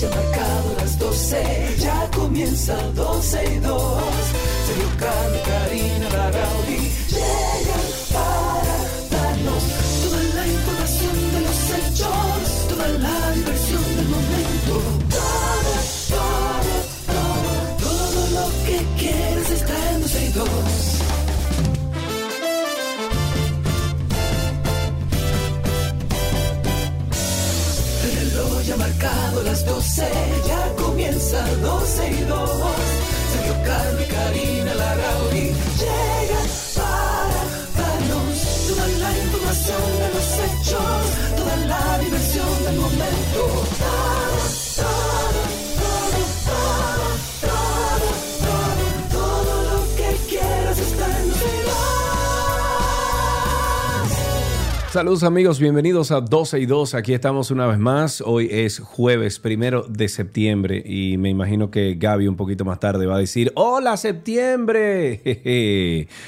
ya marcado las 12, ya comienza 12 y 2. Sergio Carlos, Karina, Larrauri llegan 12, ya comienza 12 y 2. Sergio Carlos y Karina Larrauri llegan para darnos toda la información de los hechos, toda la diversión del momento. Saludos amigos, bienvenidos a 12 y 2. Aquí estamos una vez más. Hoy es jueves primero de septiembre y me imagino que Gaby un poquito más tarde va a decir, hola septiembre.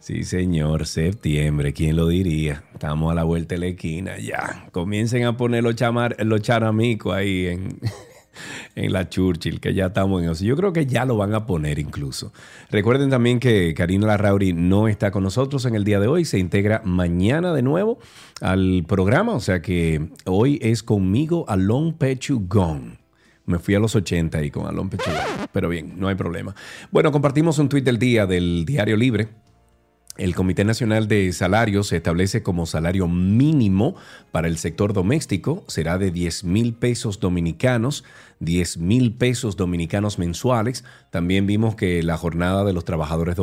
Sí señor, septiembre, ¿quién lo diría? Estamos a la vuelta de la esquina ya. Comiencen a poner los, chamar, los charamicos ahí en, en la Churchill, que ya estamos en eso. Yo creo que ya lo van a poner incluso. Recuerden también que Karina Larrauri no está con nosotros en el día de hoy, se integra mañana de nuevo al programa, o sea que hoy es conmigo Alon Pechugón. Me fui a los 80 y con Alon Pechugón, pero bien, no hay problema. Bueno, compartimos un tuit del día del Diario Libre. El Comité Nacional de Salarios se establece como salario mínimo para el sector doméstico. Será de 10 mil pesos dominicanos, 10 mil pesos dominicanos mensuales. También vimos que la jornada de los trabajadores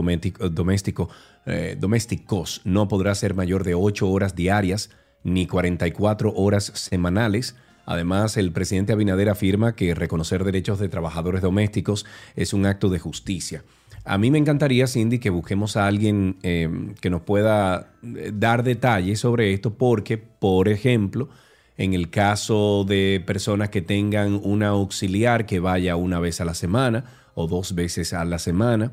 eh, domésticos no podrá ser mayor de 8 horas diarias ni 44 horas semanales. Además, el presidente Abinader afirma que reconocer derechos de trabajadores domésticos es un acto de justicia. A mí me encantaría, Cindy, que busquemos a alguien eh, que nos pueda eh, dar detalles sobre esto, porque, por ejemplo, en el caso de personas que tengan una auxiliar que vaya una vez a la semana o dos veces a la semana,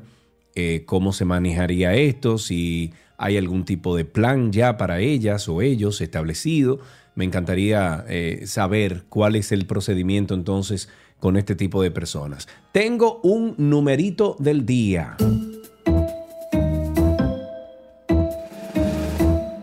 eh, cómo se manejaría esto, si hay algún tipo de plan ya para ellas o ellos establecido. Me encantaría saber cuál es el procedimiento entonces con este tipo de personas. Tengo un numerito del día.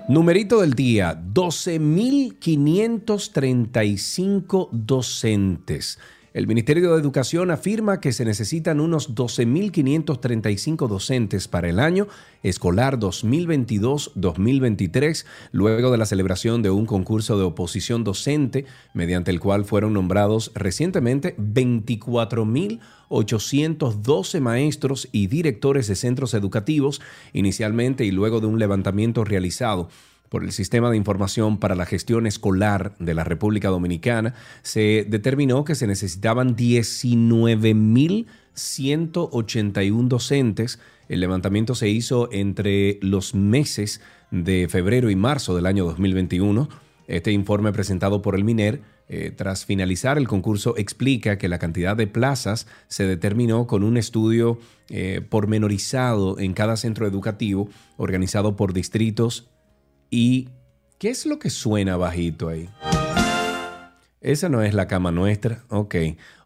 Numerito del día, 12.535 docentes. El Ministerio de Educación afirma que se necesitan unos 12.535 docentes para el año escolar 2022-2023, luego de la celebración de un concurso de oposición docente, mediante el cual fueron nombrados recientemente 24.812 maestros y directores de centros educativos, inicialmente y luego de un levantamiento realizado por el Sistema de Información para la Gestión Escolar de la República Dominicana, se determinó que se necesitaban 19.181 docentes. El levantamiento se hizo entre los meses de febrero y marzo del año 2021. Este informe presentado por el MINER, eh, tras finalizar el concurso, explica que la cantidad de plazas se determinó con un estudio eh, pormenorizado en cada centro educativo, organizado por distritos ¿Y qué es lo que suena bajito ahí? Esa no es la cama nuestra. Ok.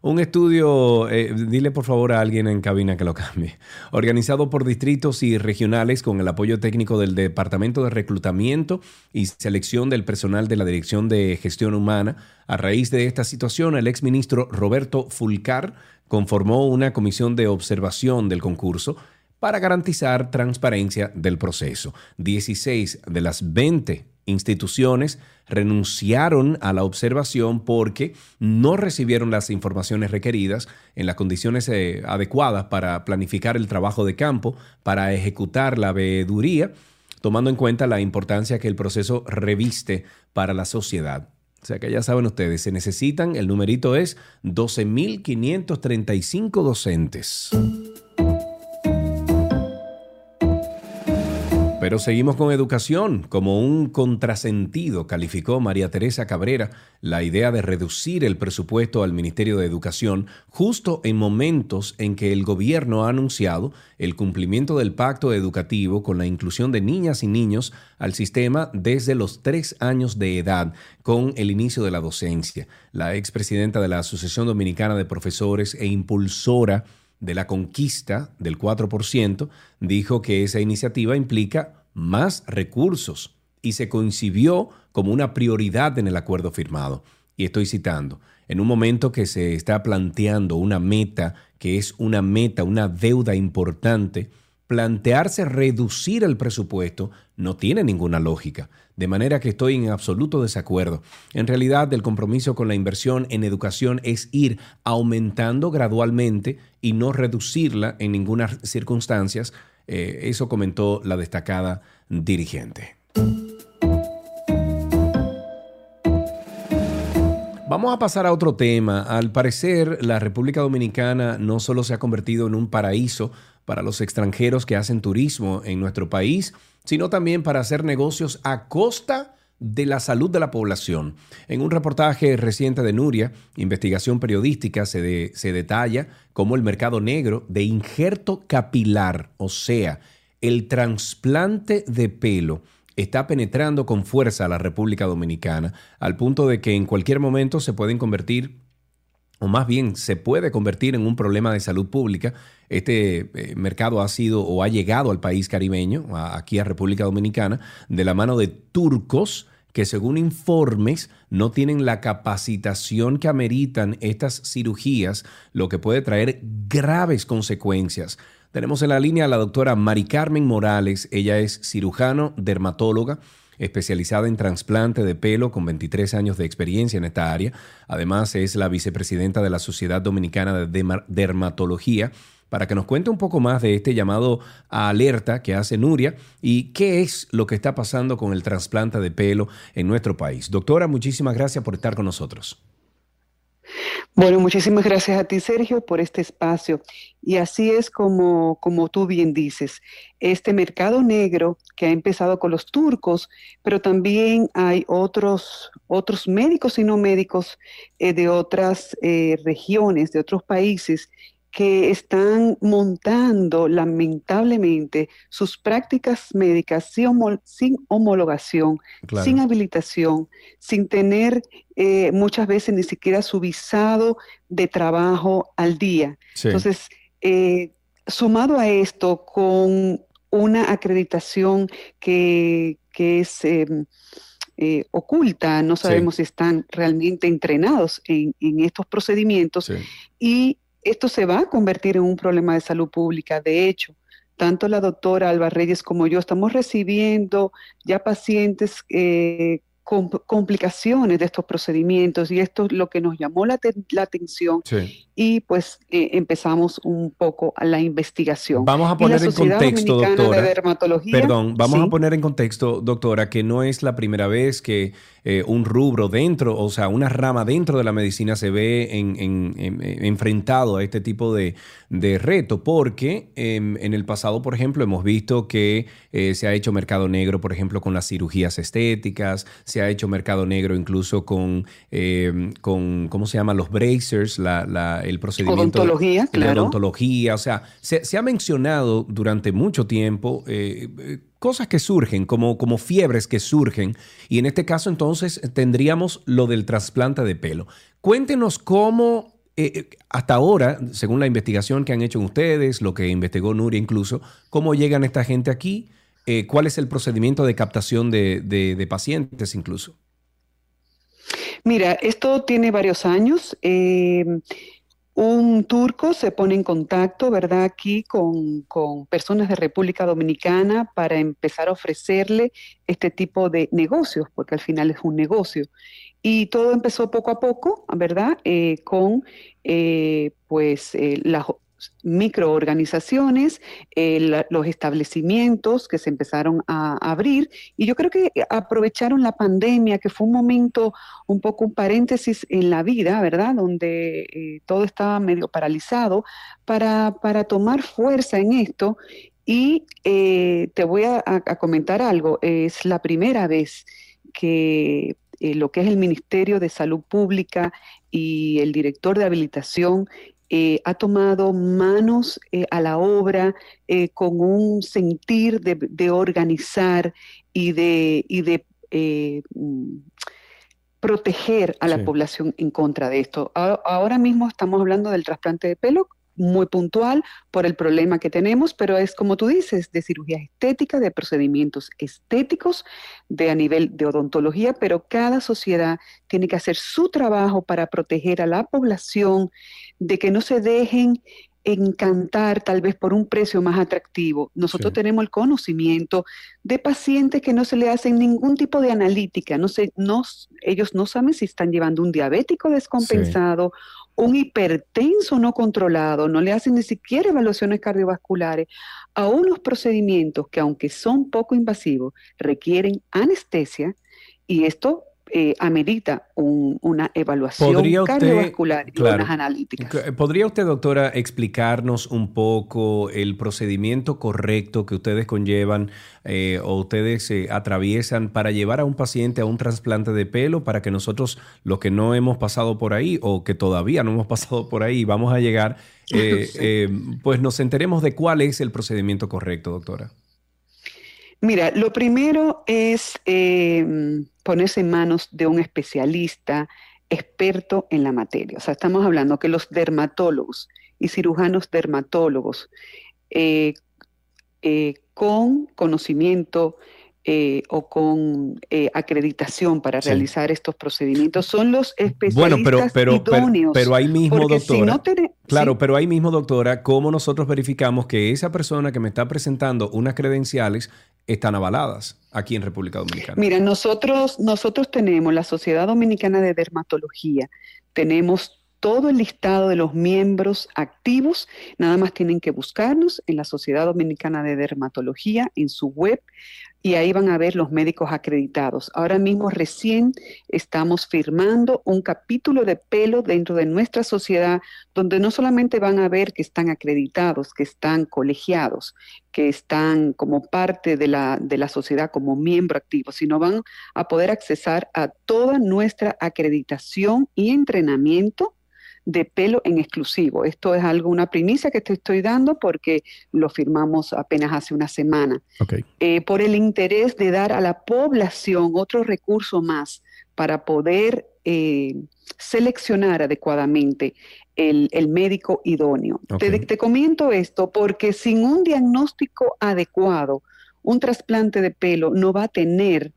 Un estudio, eh, dile por favor a alguien en cabina que lo cambie. Organizado por distritos y regionales con el apoyo técnico del Departamento de Reclutamiento y Selección del Personal de la Dirección de Gestión Humana. A raíz de esta situación, el exministro Roberto Fulcar conformó una comisión de observación del concurso para garantizar transparencia del proceso. 16 de las 20 instituciones renunciaron a la observación porque no recibieron las informaciones requeridas en las condiciones eh, adecuadas para planificar el trabajo de campo, para ejecutar la veeduría, tomando en cuenta la importancia que el proceso reviste para la sociedad. O sea que ya saben ustedes, se necesitan, el numerito es 12.535 docentes. Pero seguimos con educación. Como un contrasentido, calificó María Teresa Cabrera la idea de reducir el presupuesto al Ministerio de Educación justo en momentos en que el gobierno ha anunciado el cumplimiento del pacto educativo con la inclusión de niñas y niños al sistema desde los tres años de edad con el inicio de la docencia. La expresidenta de la Asociación Dominicana de Profesores e impulsora de la conquista del 4%, dijo que esa iniciativa implica más recursos y se concibió como una prioridad en el acuerdo firmado. Y estoy citando, en un momento que se está planteando una meta, que es una meta, una deuda importante, plantearse reducir el presupuesto no tiene ninguna lógica, de manera que estoy en absoluto desacuerdo. En realidad, el compromiso con la inversión en educación es ir aumentando gradualmente y no reducirla en ninguna circunstancia. Eh, eso comentó la destacada dirigente. Vamos a pasar a otro tema. Al parecer, la República Dominicana no solo se ha convertido en un paraíso para los extranjeros que hacen turismo en nuestro país, sino también para hacer negocios a costa de la salud de la población. En un reportaje reciente de Nuria, investigación periodística, se, se detalla cómo el mercado negro de injerto capilar, o sea, el trasplante de pelo, está penetrando con fuerza a la República Dominicana, al punto de que en cualquier momento se pueden convertir o más bien se puede convertir en un problema de salud pública. Este eh, mercado ha sido o ha llegado al país caribeño, aquí a República Dominicana, de la mano de turcos que según informes no tienen la capacitación que ameritan estas cirugías, lo que puede traer graves consecuencias. Tenemos en la línea a la doctora Mari Carmen Morales, ella es cirujano, dermatóloga, especializada en trasplante de pelo con 23 años de experiencia en esta área. Además, es la vicepresidenta de la Sociedad Dominicana de Dermatología para que nos cuente un poco más de este llamado a alerta que hace Nuria y qué es lo que está pasando con el trasplante de pelo en nuestro país. Doctora, muchísimas gracias por estar con nosotros. Bueno, muchísimas gracias a ti, Sergio, por este espacio. Y así es como, como tú bien dices, este mercado negro que ha empezado con los turcos, pero también hay otros, otros médicos y no médicos eh, de otras eh, regiones, de otros países, que están montando lamentablemente sus prácticas médicas sin, homologación, sin habilitación, sin tener eh, muchas veces ni siquiera su visado de trabajo al día. Entonces, eh, sumado a esto, con una acreditación que, es... Em, eh, oculta, no sabemos si están realmente entrenados en, estos procedimientos y esto se va a convertir en un problema de salud pública. De hecho, tanto la doctora Alba Reyes como yo estamos recibiendo ya pacientes eh, complicaciones de estos procedimientos y esto es lo que nos llamó la, atención y pues eh, empezamos un poco a la investigación. Vamos a poner en contexto, doctora. Perdón, vamos a poner en contexto, doctora, que no es la primera vez que eh, un rubro dentro, o sea, una rama dentro de la medicina se ve en, enfrentado a este tipo de, reto, porque em, en el pasado, por ejemplo, hemos visto que eh, se ha hecho mercado negro, por ejemplo, con las cirugías estéticas, se ha hecho mercado negro incluso con, em, con ¿cómo se llama? Los bracers, la, el procedimiento. Odontología, claro. La odontología, o sea, se, ha mencionado durante mucho tiempo eh, cosas que surgen, como, como fiebres que surgen, y en este caso entonces tendríamos lo del trasplante de pelo. Cuéntenos cómo eh, eh, hasta ahora, según la investigación que han hecho ustedes, lo que investigó Nuria incluso, cómo llegan esta gente aquí, eh, cuál es el procedimiento de captación de, pacientes incluso. Mira, esto tiene varios años. Un turco se pone en contacto, ¿verdad?, aquí con, con, personas de República Dominicana para empezar a ofrecerle este tipo de negocios, porque al final es un negocio. Y todo empezó poco a poco, ¿verdad? Eh, con eh, pues eh, las microorganizaciones, los establecimientos que se empezaron a abrir y yo creo que aprovecharon la pandemia, que fue un momento, un poco un paréntesis en la vida, ¿verdad? Donde todo estaba medio paralizado, para, para tomar fuerza en esto Y eh, te voy a, comentar algo, es la primera vez que eh, lo que es el Ministerio de Salud Pública y el director de habilitación eh, ha tomado manos a la obra con un sentir de, organizar y de, y de mm, proteger a la población en contra de esto. Ahora mismo estamos hablando del trasplante de pelo muy puntual por el problema que tenemos, pero es como tú dices, de cirugía estética, de procedimientos estéticos, de a nivel de odontología, pero cada sociedad tiene que hacer su trabajo para proteger a la población de que no se dejen encantar tal vez por un precio más atractivo. Nosotros tenemos el conocimiento de pacientes que no se le hacen ningún tipo de analítica, no se, no, ellos no saben si están llevando un diabético descompensado un hipertenso no controlado, no le hacen ni siquiera evaluaciones cardiovasculares, a unos procedimientos que aunque son poco invasivos, requieren anestesia y esto eh, amerita una evaluación cardiovascular y unas analíticas. ¿Podría usted, doctora, explicarnos un poco el procedimiento correcto que ustedes conllevan eh, o ustedes eh, atraviesan para llevar a un paciente a un trasplante de pelo para que nosotros, los que no hemos pasado por ahí o que todavía no hemos pasado por ahí, vamos a llegar, pues nos enteremos de cuál es el procedimiento correcto, doctora? Mira, lo primero es em, ponerse en manos de un especialista experto en la materia. O sea, estamos hablando que los dermatólogos y cirujanos dermatólogos eh, eh, con conocimiento eh, o con acreditación para realizar estos procedimientos son los especialistas bueno, pero, pero, idóneos. Pero, ahí mismo, doctora. claro, pero ahí mismo, doctora, ¿cómo nosotros verificamos que esa persona que me está presentando unas credenciales están avaladas aquí en República Dominicana? Mira, nosotros, nosotros tenemos la Sociedad Dominicana de Dermatología, tenemos todo el listado de los miembros activos, nada más tienen que buscarnos en la Sociedad Dominicana de Dermatología, en su web, y ahí van a ver los médicos acreditados. Ahora mismo recién estamos firmando un capítulo de pelo dentro de nuestra sociedad donde no solamente van a ver que están acreditados, que están colegiados, que están como parte de la, de la sociedad, como miembro activo, sino van a poder accesar a toda nuestra acreditación y entrenamiento de pelo en exclusivo. Esto es algo, una primicia que te estoy dando porque lo firmamos apenas hace una semana. Eh, por el interés de dar a la población otro recurso más para poder eh, seleccionar adecuadamente el, médico idóneo. Te, te comento esto porque sin un diagnóstico adecuado, un trasplante de pelo no va a tener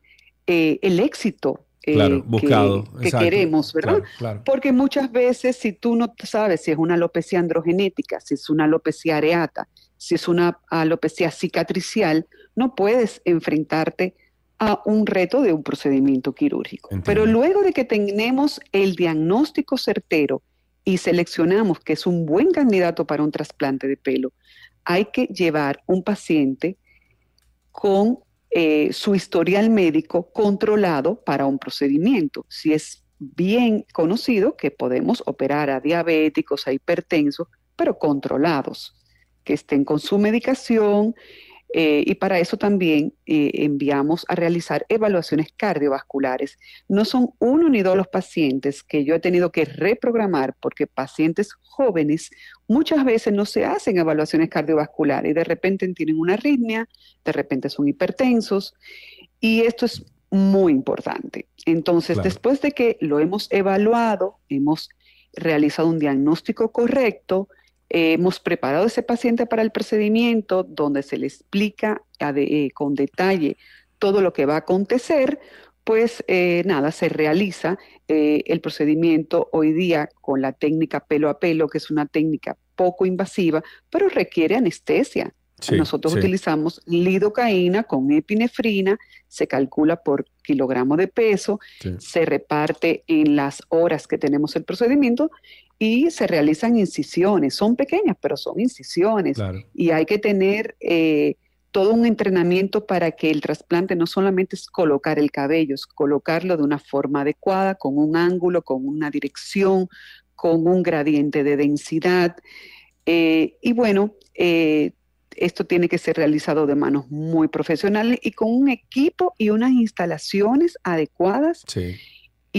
eh, el éxito eh, buscado, que, queremos, ¿verdad? Porque muchas veces si tú no sabes si es una alopecia androgenética, si es una alopecia areata, si es una alopecia cicatricial, no puedes enfrentarte a un reto de un procedimiento quirúrgico. Pero luego de que tenemos el diagnóstico certero y seleccionamos que es un buen candidato para un trasplante de pelo, hay que llevar un paciente con eh, su historial médico controlado para un procedimiento. Si es bien conocido que podemos operar a diabéticos, a hipertensos, pero controlados, que estén con su medicación, eh, y para eso también eh, enviamos a realizar evaluaciones cardiovasculares. No son uno ni dos los pacientes que yo he tenido que reprogramar porque pacientes jóvenes muchas veces no se hacen evaluaciones cardiovasculares y de repente tienen una arritmia, de repente son hipertensos y esto es muy importante. Entonces, después de que lo hemos evaluado, hemos realizado un diagnóstico correcto, hemos preparado ese paciente para el procedimiento donde se le explica eh, con detalle todo lo que va a acontecer, pues eh, nada, se realiza eh, el procedimiento hoy día con la técnica pelo a pelo, que es una técnica poco invasiva, pero requiere anestesia. Nosotros utilizamos lidocaína con epinefrina, se calcula por kilogramo de peso, se reparte en las horas que tenemos el procedimiento y se realizan incisiones. Son pequeñas, pero son incisiones. Y hay que tener eh, todo un entrenamiento para que el trasplante no solamente es colocar el cabello, es colocarlo de una forma adecuada, con un ángulo, con una dirección, con un gradiente de densidad. Eh, y bueno, eh, esto tiene que ser realizado de manos muy profesionales y con un equipo y unas instalaciones adecuadas.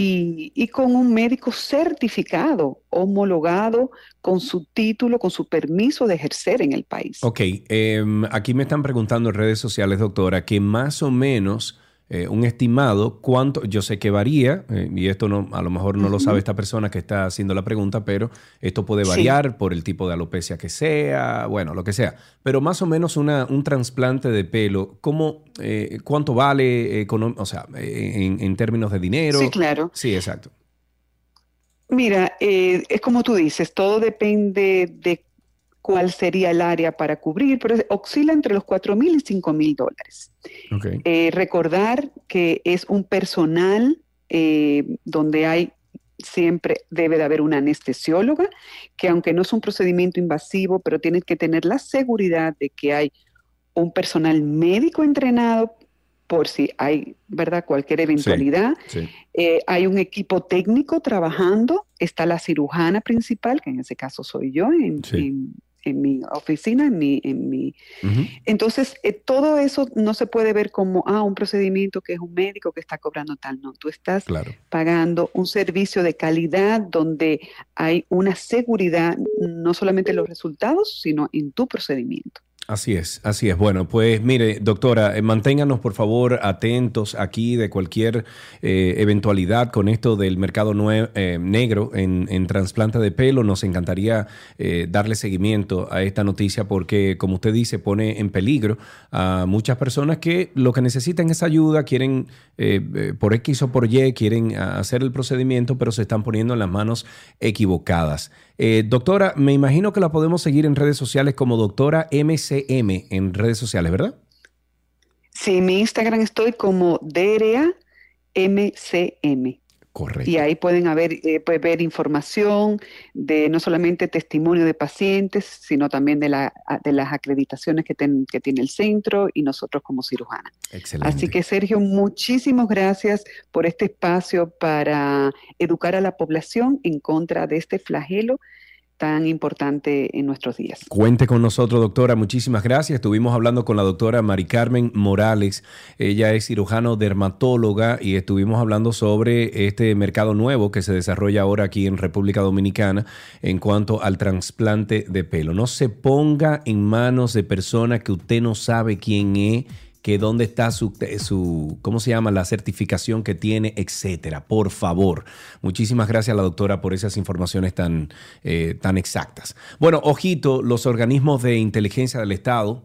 Y, con un médico certificado, homologado, con su título, con su permiso de ejercer en el país. Ok, em, aquí me están preguntando en redes sociales, doctora, que más o menos eh, un estimado, cuánto, yo sé que varía, eh, y esto no, a lo mejor no lo sabe esta persona que está haciendo la pregunta, pero esto puede variar por el tipo de alopecia que sea, bueno, lo que sea. Pero más o menos una, un trasplante de pelo, ¿cómo, eh, ¿cuánto vale, o sea, en, en, términos de dinero? Sí, claro. Sí, exacto. Mira, es como tú dices, todo depende de cuál sería el área para cubrir, pero oscila entre los 4 mil y 5 mil dólares. Eh, recordar que es un personal eh, donde hay siempre debe de haber una anestesióloga, que aunque no es un procedimiento invasivo, pero tiene que tener la seguridad de que hay un personal médico entrenado por si hay, ¿verdad?, cualquier eventualidad. Eh, hay un equipo técnico trabajando, está la cirujana principal, que en ese caso soy yo, en, en mi oficina, en mi... En mi. Entonces, eh, todo eso no se puede ver como, ah, un procedimiento que es un médico que está cobrando tal, no, tú estás pagando un servicio de calidad donde hay una seguridad, no solamente en los resultados, sino en tu procedimiento. Así es, así es. Bueno, pues mire, doctora, eh, manténganos por favor atentos aquí de cualquier eh, eventualidad con esto del mercado eh, negro en, en, trasplante de pelo. Nos encantaría darle seguimiento a esta noticia porque, como usted dice, pone en peligro a muchas personas que lo que necesitan es ayuda, quieren por X o por Y, quieren hacer el procedimiento, pero se están poniendo en las manos equivocadas. Eh, doctora, me imagino que la podemos seguir en redes sociales como doctora MCM en redes sociales, ¿verdad? Sí, en mi Instagram estoy como DRA MCM. Correcto. Y ahí pueden haber, eh, ver información de no solamente testimonio de pacientes, sino también de, la, de las acreditaciones que, que tiene el centro y nosotros como cirujana. Excelente. Así que Sergio, muchísimas gracias por este espacio para educar a la población en contra de este flagelo tan importante en nuestros días. Cuente con nosotros, doctora. Muchísimas gracias. Estuvimos hablando con la doctora Mari Carmen Morales. Ella es cirujano dermatóloga y estuvimos hablando sobre este mercado nuevo que se desarrolla ahora aquí en República Dominicana en cuanto al trasplante de pelo. No se ponga en manos de personas que usted no sabe quién es que dónde está su, su, ¿cómo se llama? La certificación que tiene, etcétera. Por favor. Muchísimas gracias la doctora por esas informaciones tan, eh, tan exactas. Bueno, ojito, los organismos de inteligencia del Estado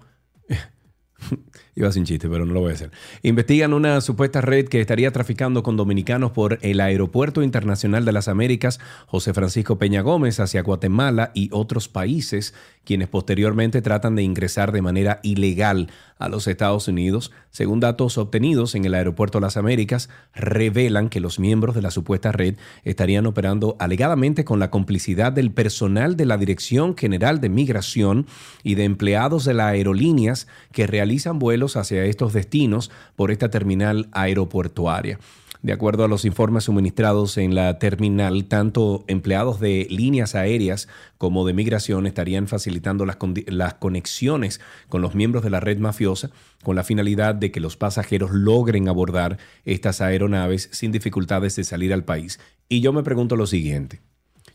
Iba sin chiste, pero no lo voy a hacer. Investigan una supuesta red que estaría traficando con dominicanos por el Aeropuerto Internacional de las Américas José Francisco Peña Gómez hacia Guatemala y otros países, quienes posteriormente tratan de ingresar de manera ilegal a los Estados Unidos. Según datos obtenidos en el Aeropuerto de las Américas, revelan que los miembros de la supuesta red estarían operando alegadamente con la complicidad del personal de la Dirección General de Migración y de empleados de las aerolíneas que realizan vuelos hacia estos destinos por esta terminal aeroportuaria. De acuerdo a los informes suministrados en la terminal, tanto empleados de líneas aéreas como de migración estarían facilitando las, las, conexiones con los miembros de la red mafiosa con la finalidad de que los pasajeros logren abordar estas aeronaves sin dificultades de salir al país. Y yo me pregunto lo siguiente.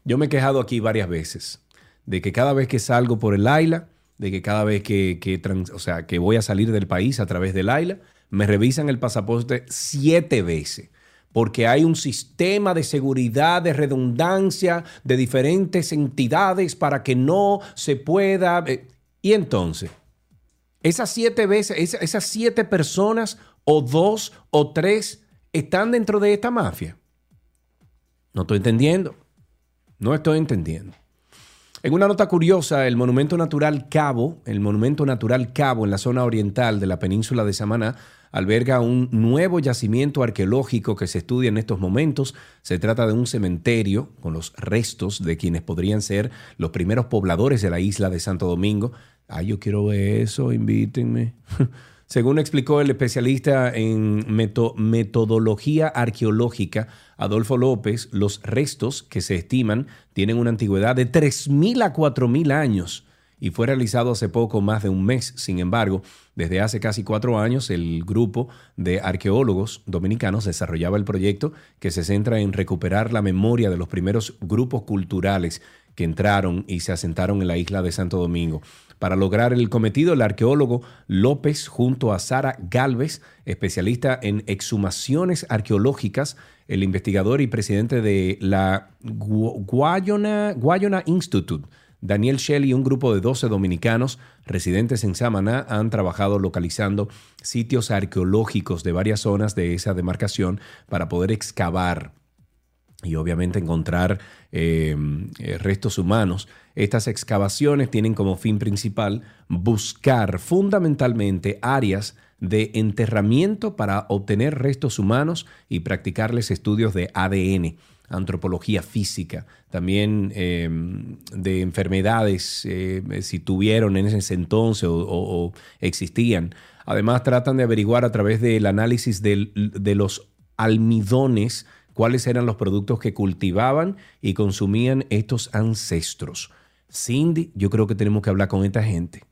Yo me he quejado aquí varias veces de que cada vez que salgo por el AILA, de que cada vez que, o sea, que voy a salir del país a través del AILA, me revisan el pasaporte siete veces. Porque hay un sistema de seguridad, de redundancia de diferentes entidades para que no se pueda. Eh, y entonces, esas siete veces, esas siete personas, o dos o tres, están dentro de esta mafia. No estoy entendiendo. No estoy entendiendo. En una nota curiosa, el Monumento Natural Cabo, el Monumento Natural Cabo en la zona oriental de la península de Samaná, alberga un nuevo yacimiento arqueológico que se estudia en estos momentos. Se trata de un cementerio con los restos de quienes podrían ser los primeros pobladores de la isla de Santo Domingo. Ay, yo quiero ver eso, invítenme. Según explicó el especialista en metodología arqueológica, Adolfo López, los restos que se estiman tienen una antigüedad de 3.000 a 4.000 años y fue realizado hace poco más de un mes. Sin embargo, desde hace casi cuatro años, el grupo de arqueólogos dominicanos desarrollaba el proyecto que se centra en recuperar la memoria de los primeros grupos culturales entraron y se asentaron en la isla de Santo Domingo. Para lograr el cometido, el arqueólogo López, junto a Sara Galvez, especialista en exhumaciones arqueológicas, el investigador y presidente de la Guayana, Guayana Institute, Daniel Shelley y un grupo de 12 dominicanos residentes en Samaná han trabajado localizando sitios arqueológicos de varias zonas de esa demarcación para poder excavar y obviamente encontrar em, eh, restos humanos. Estas excavaciones tienen como fin principal buscar fundamentalmente áreas de enterramiento para obtener restos humanos y practicarles estudios de ADN, antropología física, también em, de enfermedades, eh, si tuvieron en ese entonces o, existían. Además, tratan de averiguar a través del análisis de los almidones cuáles eran los productos que cultivaban y consumían estos ancestros. Cindy, yo creo que tenemos que hablar con esta gente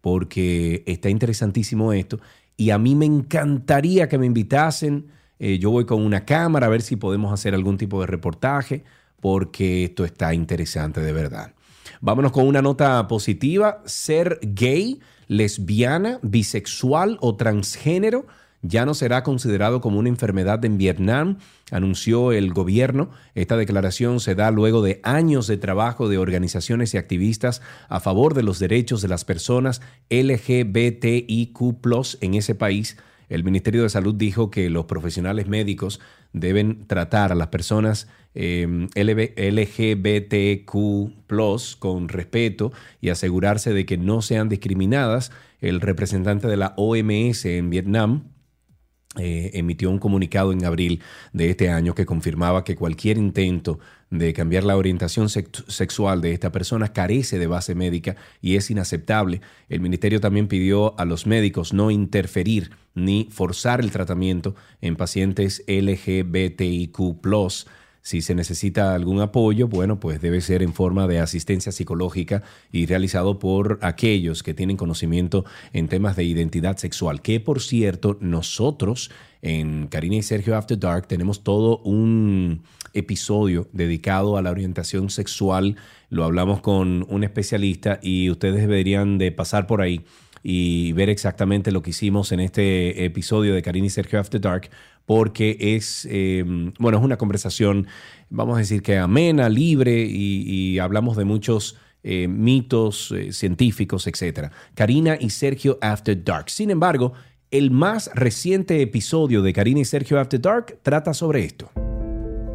porque está interesantísimo esto y a mí me encantaría que me invitasen. Eh, yo voy con una cámara a ver si podemos hacer algún tipo de reportaje porque esto está interesante de verdad. Vámonos con una nota positiva. Ser gay, lesbiana, bisexual o transgénero ya no será considerado como una enfermedad en Vietnam, anunció el gobierno. Esta declaración se da luego de años de trabajo de organizaciones y activistas a favor de los derechos de las personas LGBTIQ en ese país. El Ministerio de Salud dijo que los profesionales médicos deben tratar a las personas eh, LGBTQ con respeto y asegurarse de que no sean discriminadas. El representante de la OMS en Vietnam, eh, emitió un comunicado en abril de este año que confirmaba que cualquier intento de cambiar la orientación sexual de esta persona carece de base médica y es inaceptable. El ministerio también pidió a los médicos no interferir ni forzar el tratamiento en pacientes LGBTIQ si se necesita algún apoyo, bueno, pues debe ser en forma de asistencia psicológica y realizado por aquellos que tienen conocimiento en temas de identidad sexual. Que por cierto, nosotros en Karina y Sergio After Dark tenemos todo un episodio dedicado a la orientación sexual. Lo hablamos con un especialista y ustedes deberían de pasar por ahí y ver exactamente lo que hicimos en este episodio de Karina y Sergio After Dark porque es, em, bueno, es una conversación, vamos a decir que amena, libre y, hablamos de muchos eh, mitos eh, científicos, etc. Karina y Sergio After Dark. Sin embargo, el más reciente episodio de Karina y Sergio After Dark trata sobre esto.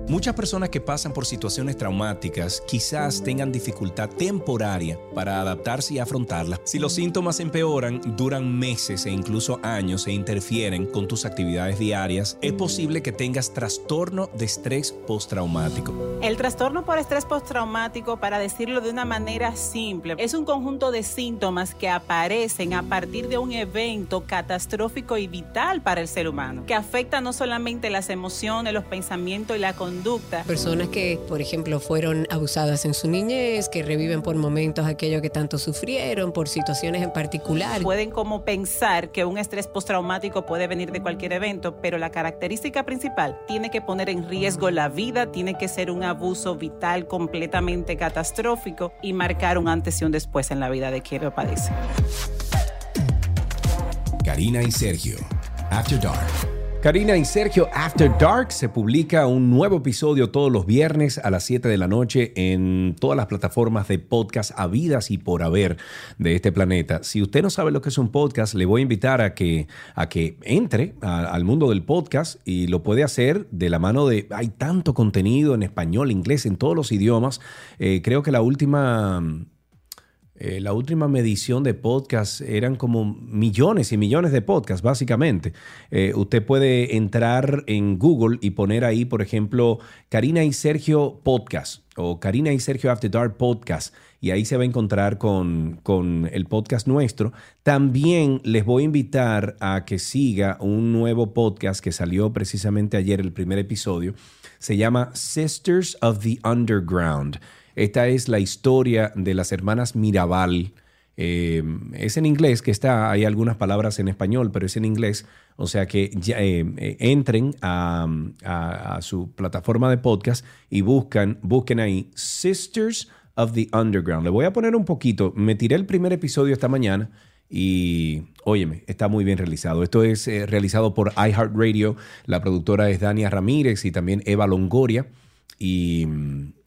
Muchas personas que pasan por situaciones traumáticas quizás tengan dificultad temporaria para adaptarse y afrontarlas. Si los síntomas empeoran, duran meses e incluso años e interfieren con tus actividades diarias, es posible que tengas trastorno de estrés postraumático. El trastorno por estrés postraumático, para decirlo de una manera simple, es un conjunto de síntomas que aparecen a partir de un evento catastrófico y vital para el ser humano, que afecta no solamente las emociones, los pensamientos y la conducta, Personas que, por ejemplo, fueron abusadas en su niñez, que reviven por momentos aquello que tanto sufrieron, por situaciones en particular. Pueden como pensar que un estrés postraumático puede venir de cualquier evento, pero la característica principal tiene que poner en riesgo la vida, tiene que ser un abuso vital completamente catastrófico y marcar un antes y un después en la vida de quien lo padece. Karina y Sergio, After Dark. Karina y Sergio After Dark se publica un nuevo episodio todos los viernes a las 7 de la noche en todas las plataformas de podcast habidas y por haber de este planeta. Si usted no sabe lo que es un podcast, le voy a invitar a que, a que entre al mundo del podcast y lo puede hacer de la mano de... Hay tanto contenido en español, inglés, en todos los idiomas. Eh, creo que la última eh, la última medición de podcasts eran como millones y millones de podcasts, básicamente. Eh, usted puede entrar en Google y poner ahí, por ejemplo, Karina y Sergio Podcast o Karina y Sergio After Dark Podcast y ahí se va a encontrar con, con, el podcast nuestro. También les voy a invitar a que siga un nuevo podcast que salió precisamente ayer, el primer episodio. Se llama Sisters of the Underground. Esta es la historia de las hermanas Mirabal, Eh, es en inglés que está, hay algunas palabras en español, pero es en inglés. O sea que ya, eh, entren a, su plataforma de podcast y busquen ahí Sisters of the Underground. Le voy a poner un poquito. Me tiré el primer episodio esta mañana y, óyeme, está muy bien realizado. Esto es eh, realizado por iHeartRadio. La productora es Dania Ramírez y también Eva Longoria. Y,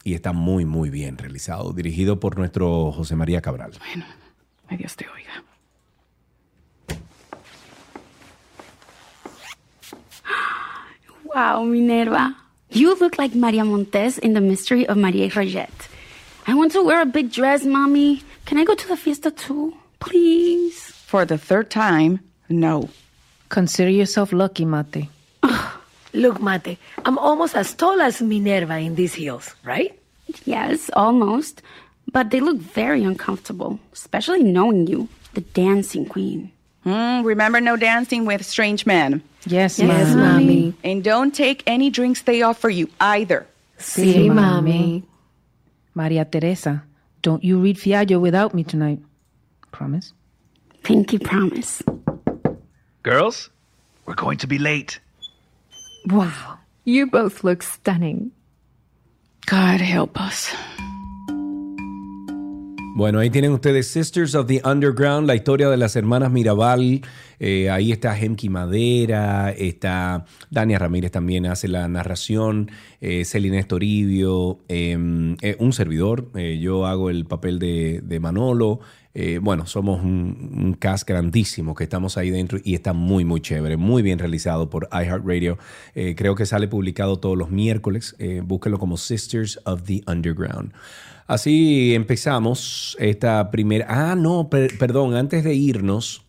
y está muy, muy bien realizado. Dirigido por nuestro José María Cabral. Ay, Dios te oiga. Wow, Minerva. You look like Maria Montez in The Mystery of Maria Rogette. I want to wear a big dress, Mommy. Can I go to the fiesta too? Please. For the third time, no. Consider yourself lucky, Mate. Look, Mate, I'm almost as tall as Minerva in these heels, right? Yes, almost. But they look very uncomfortable, especially knowing you, the dancing queen. Hmm, remember no dancing with strange men. Yes, Yes, Mami. mommy. And don't take any drinks they offer you either. Sí, mommy. Maria Teresa, don't you read Fiallo without me tonight. Promise? Pinky promise. Girls, we're going to be late. Wow, you both look stunning. God help us. Bueno, ahí tienen ustedes Sisters of the Underground, la historia de las hermanas Mirabal. Eh, ahí está Gemki Madera, está Dania Ramírez también hace la narración, eh, Celina Toribio, eh, eh, un servidor. eh, yo hago el papel de, de Manolo. Eh, bueno, somos un, cast grandísimo que estamos ahí dentro y está muy, muy chévere, muy bien realizado por iHeartRadio. Eh, creo que sale publicado todos los miércoles. Eh, búsquenlo como Sisters of the Underground. Así empezamos esta primera... Ah, no, per- perdón, antes de irnos,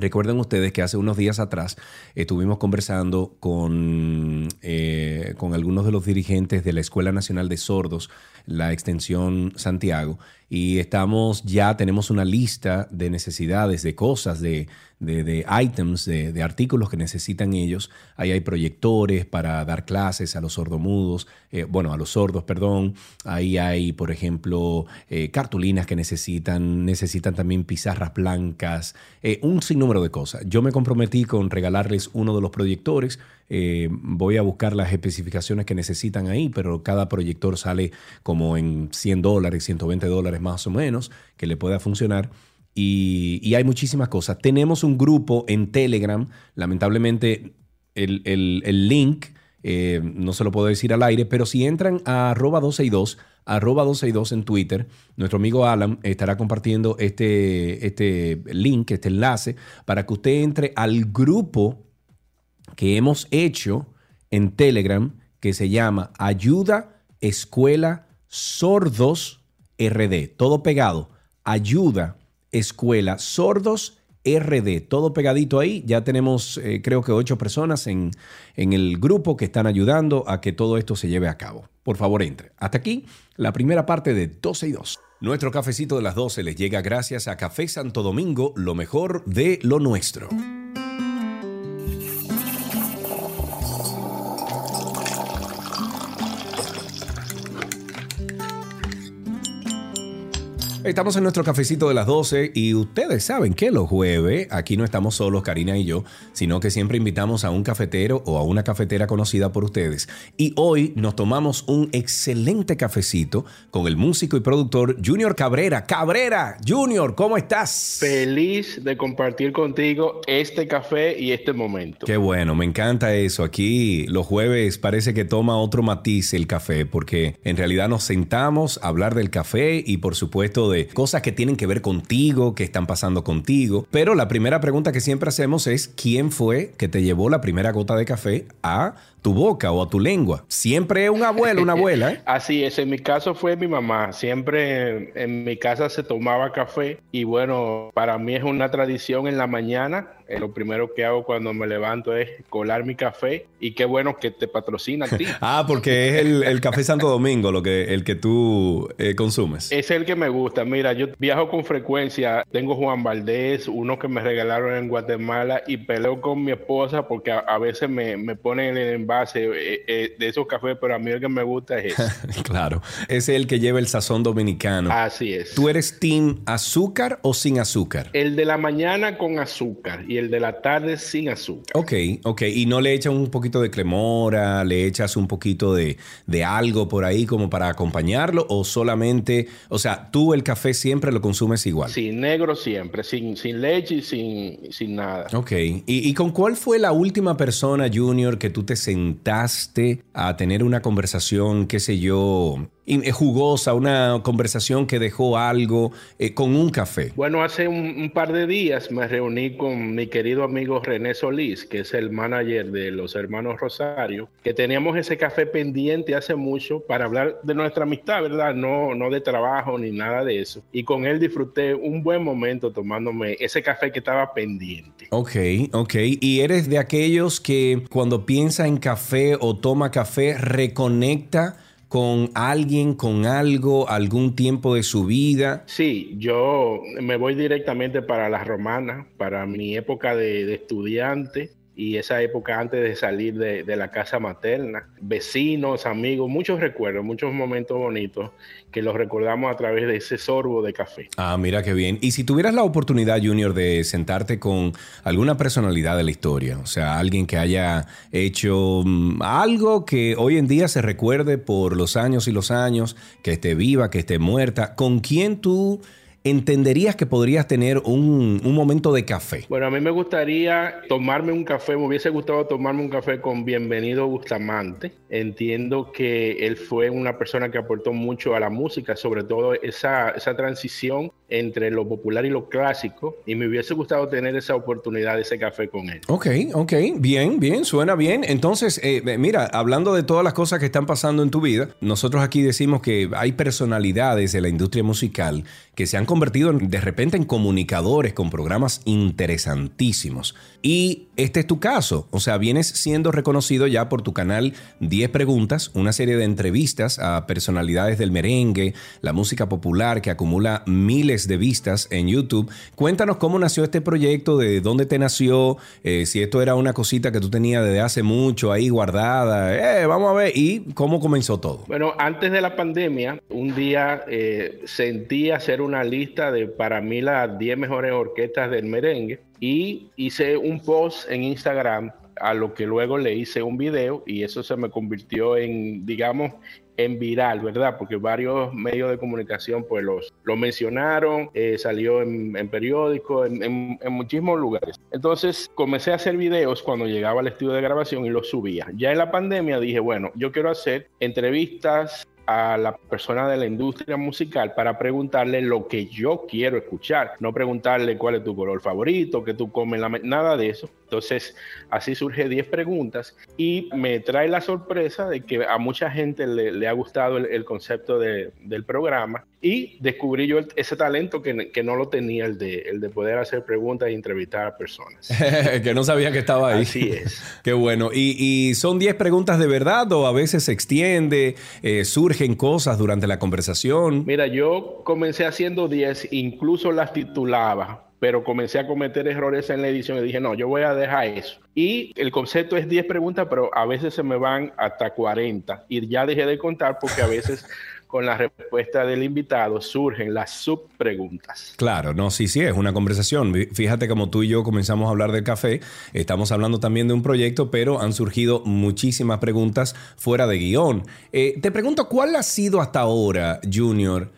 recuerden ustedes que hace unos días atrás estuvimos conversando con, eh, con algunos de los dirigentes de la Escuela Nacional de Sordos, la extensión Santiago, y estamos ya, tenemos una lista de necesidades, de cosas, de, de, items, de, de artículos que necesitan ellos. Ahí hay proyectores para dar clases a los sordomudos, eh, bueno, a los sordos, perdón. Ahí hay, por ejemplo, eh, cartulinas que necesitan, necesitan también pizarras blancas, eh, un sinnúmero de cosas. Yo me comprometí con regalarles uno de los proyectores. Eh, voy a buscar las especificaciones que necesitan ahí, pero cada proyector sale como en 100 dólares, 120 dólares más o menos, que le pueda funcionar. Y, hay muchísimas cosas. Tenemos un grupo en Telegram, lamentablemente el link eh, no se lo puedo decir al aire, pero si entran a arroba 262, arroba 262 en Twitter, nuestro amigo Alan estará compartiendo este, este link, este enlace, para que usted entre al grupo que hemos hecho en Telegram que se llama Ayuda Escuela Sordos RD. Todo pegado. Ayuda Escuela Sordos RD. Todo pegadito ahí. Ya tenemos eh, creo que ocho personas en, en el grupo que están ayudando a que todo esto se lleve a cabo. Por favor, entre. Hasta aquí la primera parte de 12 y 2. Nuestro cafecito de las 12 les llega gracias a Café Santo Domingo, lo mejor de lo nuestro. Estamos en nuestro cafecito de las 12 y ustedes saben que los jueves aquí no estamos solos, Karina y yo, sino que siempre invitamos a un cafetero o a una cafetera conocida por ustedes. Y hoy nos tomamos un excelente cafecito con el músico y productor Junior Cabrera. Cabrera, Junior, ¿cómo estás? Feliz de compartir contigo este café y este momento. Qué bueno, me encanta eso. Aquí los jueves parece que toma otro matiz el café, porque en realidad nos sentamos a hablar del café y por supuesto de cosas que tienen que ver contigo, que están pasando contigo. Pero la primera pregunta que siempre hacemos es, ¿quién fue que te llevó la primera gota de café a tu boca o a tu lengua? Siempre un abuelo, una abuela, ¿eh? Así es, en mi caso fue mi mamá. Siempre en mi casa se tomaba café y bueno, para mí es una tradición en la mañana. Eh, lo primero que hago cuando me levanto es colar mi café y qué bueno que te patrocina a ti. Ah, porque es el, el café Santo Domingo lo que, el que tú eh, consumes. Es el que me gusta. Mira, yo viajo con frecuencia. Tengo Juan Valdés, uno que me regalaron en Guatemala y peleo con mi esposa porque a, a veces me, me pone en el envase eh, eh, de esos cafés, pero a mí el que me gusta es ese. claro, es el que lleva el sazón dominicano. Así es. ¿Tú eres team azúcar o sin azúcar? El de la mañana con azúcar y el de la tarde sin azúcar. Ok, ok. ¿Y no le echas un poquito de cremora, le echas un poquito de, de algo por ahí como para acompañarlo o solamente, o sea, tú el café siempre lo consumes igual? Sí, negro siempre, sin, sin leche y sin, sin nada. Ok. ¿Y, ¿Y con cuál fue la última persona, Junior, que tú te sentaste a tener una conversación, qué sé yo, jugosa, una conversación que dejó algo eh, con un café? Bueno, hace un, un par de días me reuní con mi querido amigo René Solís, que es el manager de los hermanos Rosario, que teníamos ese café pendiente hace mucho para hablar de nuestra amistad, ¿verdad? No, no de trabajo ni nada de eso. Y con él disfruté un buen momento tomándome ese café que estaba pendiente. Ok, ok. ¿Y eres de aquellos que cuando piensa en café o toma café reconecta con alguien, con algo, algún tiempo de su vida? Sí, yo me voy directamente para la romana, para mi época de, de estudiante y esa época antes de salir de, de la casa materna. Vecinos, amigos, muchos recuerdos, muchos momentos bonitos que los recordamos a través de ese sorbo de café. Ah, mira qué bien. Y si tuvieras la oportunidad, Junior, de sentarte con alguna personalidad de la historia, o sea, alguien que haya hecho mm, algo que hoy en día se recuerde por los años y los años, que esté viva, que esté muerta, ¿con quién tú entenderías que podrías tener un, un momento de café? Bueno, a mí me gustaría tomarme un café, me hubiese gustado tomarme un café con Bienvenido Bustamante. Entiendo que él fue una persona que aportó mucho a la música, sobre todo esa, esa transición entre lo popular y lo clásico, y me hubiese gustado tener esa oportunidad de ese café con él. Ok, ok, bien, bien, suena bien. Entonces, eh, mira, hablando de todas las cosas que están pasando en tu vida, nosotros aquí decimos que hay personalidades de la industria musical que se han convertido en- de repente en comunicadores con programas interesantísimos. Y este es tu caso, o sea, vienes siendo reconocido ya por tu canal 10 preguntas, una serie de entrevistas a personalidades del merengue, la música popular que acumula miles de vistas en YouTube. Cuéntanos cómo nació este proyecto, de dónde te nació, eh, si esto era una cosita que tú tenías desde hace mucho ahí guardada, eh, vamos a ver, y cómo comenzó todo. Bueno, antes de la pandemia, un día eh, sentí hacer una lista de para mí las 10 mejores orquestas del merengue y hice un post en Instagram a lo que luego le hice un video y eso se me convirtió en, digamos, en viral, ¿verdad? Porque varios medios de comunicación pues los, lo mencionaron, eh, salió en, en periódicos, en, en- en muchísimos lugares. Entonces comencé a hacer videos cuando llegaba al estudio de grabación y los subía. Ya en la pandemia dije, bueno, yo quiero hacer entrevistas a la persona de la industria musical para preguntarle lo que yo quiero escuchar, no preguntarle cuál es tu color favorito, qué tú comes, nada de eso. Entonces, así surge 10 preguntas y me trae la sorpresa de que a mucha gente le, ha gustado el, concepto de- del programa y descubrí yo el- ese talento que, que no lo tenía, el de, el de poder hacer preguntas e entrevistar a personas. que no sabía que estaba ahí. Así es. Qué bueno. ¿Y, y son 10 preguntas de verdad o a veces se extiende, eh, surgen cosas durante la conversación? Mira, yo comencé haciendo 10, incluso las titulaba, pero comencé a cometer errores en la edición y dije, no, yo voy a dejar eso. Y el concepto es 10 preguntas, pero a veces se me van hasta 40 y ya dejé de contar porque a veces con la respuesta del invitado surgen las subpreguntas. Claro, no, sí, sí, es una conversación. Fíjate como tú y yo comenzamos a hablar del café, estamos hablando también de un proyecto, pero han surgido muchísimas preguntas fuera de guion. Eh, te pregunto, ¿cuál ha sido hasta ahora, Junior?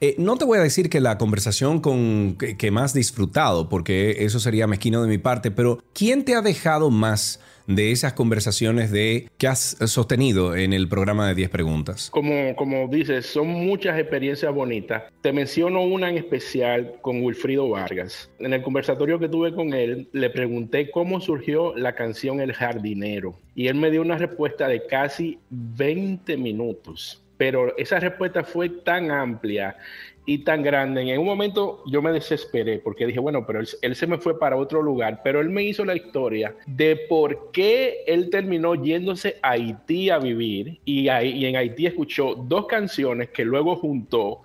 Eh, no te voy a decir que la conversación con que, que más disfrutado, porque eso sería mezquino de mi parte, pero ¿quién te ha dejado más de esas conversaciones de que has sostenido en el programa de 10 preguntas? Como, como dices, son muchas experiencias bonitas. Te menciono una en especial con Wilfrido Vargas. En el conversatorio que tuve con él, le pregunté cómo surgió la canción El jardinero. Y él me dio una respuesta de casi 20 minutos. Pero esa respuesta fue tan amplia y tan grande. En un momento yo me desesperé porque dije, bueno, pero él, él, se me fue para otro lugar, pero él me hizo la historia de por qué él terminó yéndose a Haití a vivir y, ahí, y en Haití escuchó dos canciones que luego juntó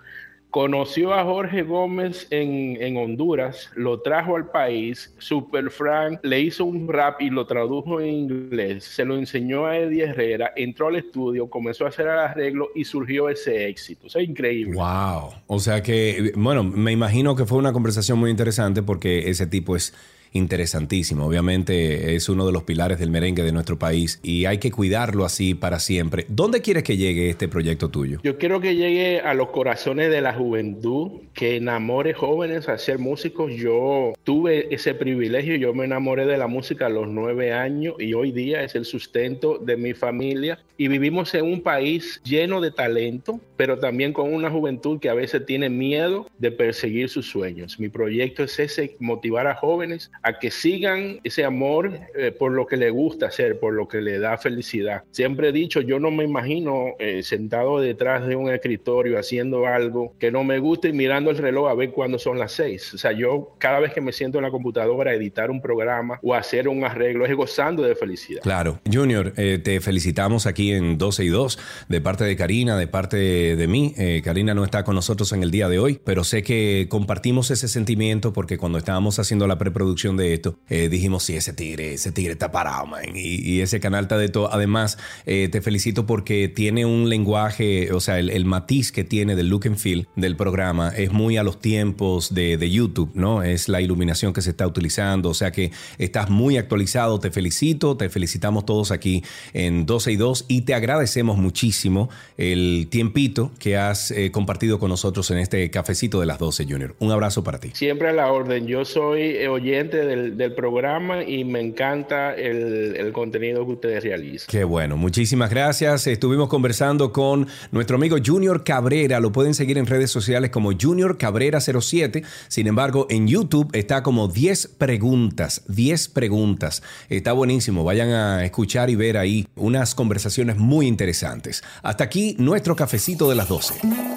Conoció a Jorge Gómez en, en Honduras, lo trajo al país, Super Frank le hizo un rap y lo tradujo en inglés, se lo enseñó a Eddie Herrera, entró al estudio, comenzó a hacer el arreglo y surgió ese éxito. Eso es increíble. Wow. O sea que, bueno, me imagino que fue una conversación muy interesante porque ese tipo es interesantísimo. Obviamente es uno de los pilares del merengue de nuestro país y hay que cuidarlo así para siempre. ¿Dónde quieres que llegue este proyecto tuyo? Yo quiero que llegue a los corazones de la juventud, que enamore jóvenes a ser músicos. Yo tuve ese privilegio, yo me enamoré de la música a los nueve años y hoy día es el sustento de mi familia y vivimos en un país lleno de talento, pero también con una juventud que a veces tiene miedo de perseguir sus sueños. Mi proyecto es ese, motivar a jóvenes a que sigan ese amor eh, por lo que le gusta hacer, por lo que le da felicidad. Siempre he dicho, yo no me imagino eh, sentado detrás de un escritorio haciendo algo que no me gusta y mirando el reloj a ver cuándo son las seis. O sea, yo cada vez que me siento en la computadora a editar un programa o hacer un arreglo es gozando de felicidad. Claro. Junior, eh, te felicitamos aquí en 12 y 2 de parte de Karina, de parte de mí. Karina no está con nosotros en el día de hoy, pero sé que compartimos ese sentimiento porque cuando estábamos haciendo la preproducción de esto, eh, dijimos, sí, ese tigre, ese tigre está parado, man. Y, ese canal está de todo. Además, eh, te felicito porque tiene un lenguaje, o sea, el, matiz que tiene del look and feel del programa es muy a los tiempos de, de, YouTube, ¿no? Es la iluminación que se está utilizando, o sea que estás muy actualizado. Te felicito, te felicitamos todos aquí en 12 y 2 y te agradecemos muchísimo el tiempito que has eh, compartido con nosotros en este cafecito de las 12, Junior. Un abrazo para ti. Siempre a la orden. Yo soy oyente del, programa y me encanta el, contenido que ustedes realizan. Qué bueno, muchísimas gracias. Estuvimos conversando con nuestro amigo Junior Cabrera. Lo pueden seguir en redes sociales como Junior Cabrera 07. Sin embargo, en YouTube está como 10 preguntas. 10 preguntas. Está buenísimo. Vayan a escuchar y ver ahí unas conversaciones muy interesantes. Hasta aquí nuestro cafecito de las 12.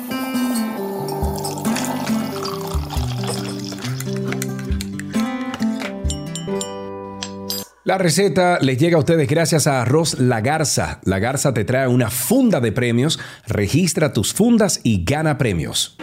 La receta les llega a ustedes gracias a Arroz La Garza. La Garza te trae una funda de premios. Registra tus fundas y gana premios.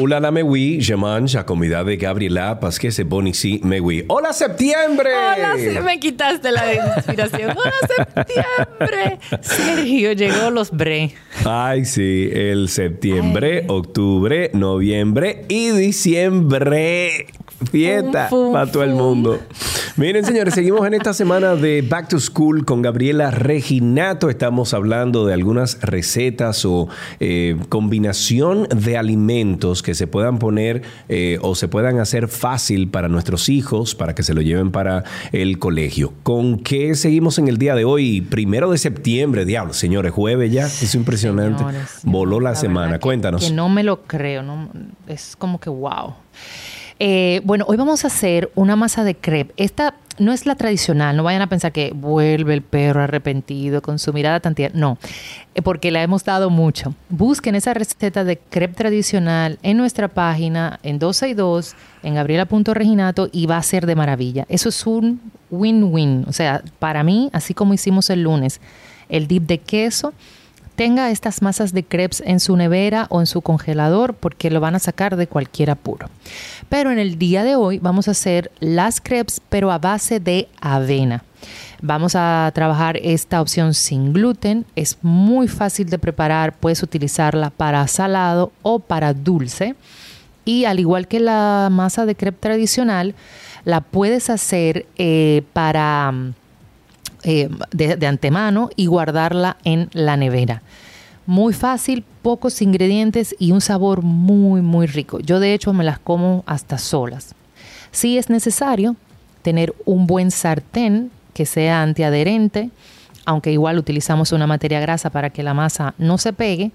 Hola la mewi, je mange a comida de Gabriela parce que c'est bon ici, mewi. ¡Hola septiembre! Hola, sí, me quitaste la inspiración. ¡Hola septiembre! Sergio, llegó los bre. Ay, sí, el septiembre, octubre, noviembre y diciembre. Fiesta para todo el mundo. Miren, señores, seguimos en esta semana de Back to School con Gabriela Reginato. Estamos hablando de algunas recetas o eh, combinación de alimentos que se puedan poner eh, o se puedan hacer fácil para nuestros hijos, para que se lo lleven para el colegio. ¿Con qué seguimos en el día de hoy? Primero de septiembre, diablo, señores, jueves ya. Es impresionante. Voló la, semana. Cuéntanos. Que no me lo creo. No, es como que wow. Eh, bueno, hoy vamos a hacer una masa de crepe. Esta no es la tradicional, no vayan a pensar que vuelve el perro arrepentido con su mirada tan tierna. No, eh, porque la hemos dado mucho. Busquen esa receta de crepe tradicional en nuestra página, en 12 y 2, en gabriela.reginato y va a ser de maravilla. Eso es un win-win. O sea, para mí, así como hicimos el lunes, el dip de queso tenga estas masas de crepes en su nevera o en su congelador porque lo van a sacar de cualquier apuro. Pero en el día de hoy vamos a hacer las crepes pero a base de avena. Vamos a trabajar esta opción sin gluten. Es muy fácil de preparar. Puedes utilizarla para salado o para dulce. Y al igual que la masa de crepe tradicional, la puedes hacer eh, para eh, de, antemano y guardarla en la nevera. Muy fácil, pocos ingredientes y un sabor muy, muy rico. Yo de hecho me las como hasta solas. Si es necesario tener un buen sartén que sea antiadherente, aunque igual utilizamos una materia grasa para que la masa no se pegue.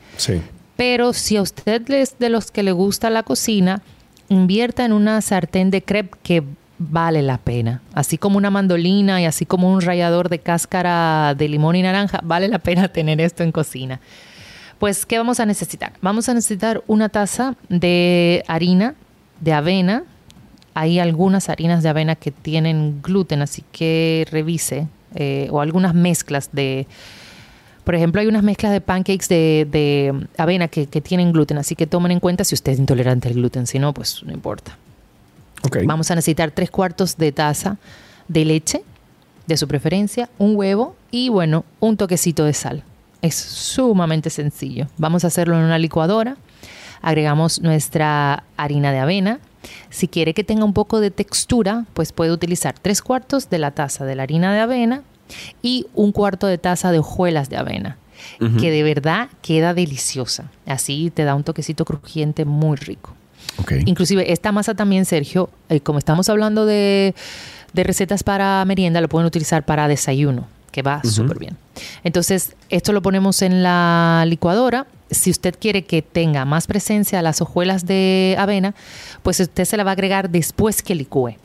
Pero si a usted es de los que le gusta la cocina, invierta en una sartén de crepe que vale la pena. Así como una mandolina y así como un rallador de cáscara de limón y naranja, vale la pena tener esto en cocina. Pues, ¿qué vamos a necesitar? Vamos a necesitar una taza de harina de avena. Hay algunas harinas de avena que tienen gluten, así que revise eh, o algunas mezclas de... Por ejemplo, hay unas mezclas de pancakes de, de avena que, que tienen gluten, así que tomen en cuenta si usted es intolerante al gluten, si no, pues no importa. Vamos a necesitar tres cuartos de taza de leche, de su preferencia, un huevo y bueno, un toquecito de sal. Es sumamente sencillo. Vamos a hacerlo en una licuadora. Agregamos nuestra harina de avena. Si quiere que tenga un poco de textura, pues puede utilizar tres cuartos de la taza de la harina de avena y un cuarto de taza de hojuelas de avena, que de verdad queda deliciosa. Así te da un toquecito crujiente muy rico. Inclusive esta masa también, Sergio, eh, como estamos hablando de, de recetas para merienda, lo pueden utilizar para desayuno, que va Ujú. súper bien. Entonces, esto lo ponemos en la licuadora. Si usted quiere que tenga más presencia las hojuelas de avena, pues usted se la va a agregar después que licúe.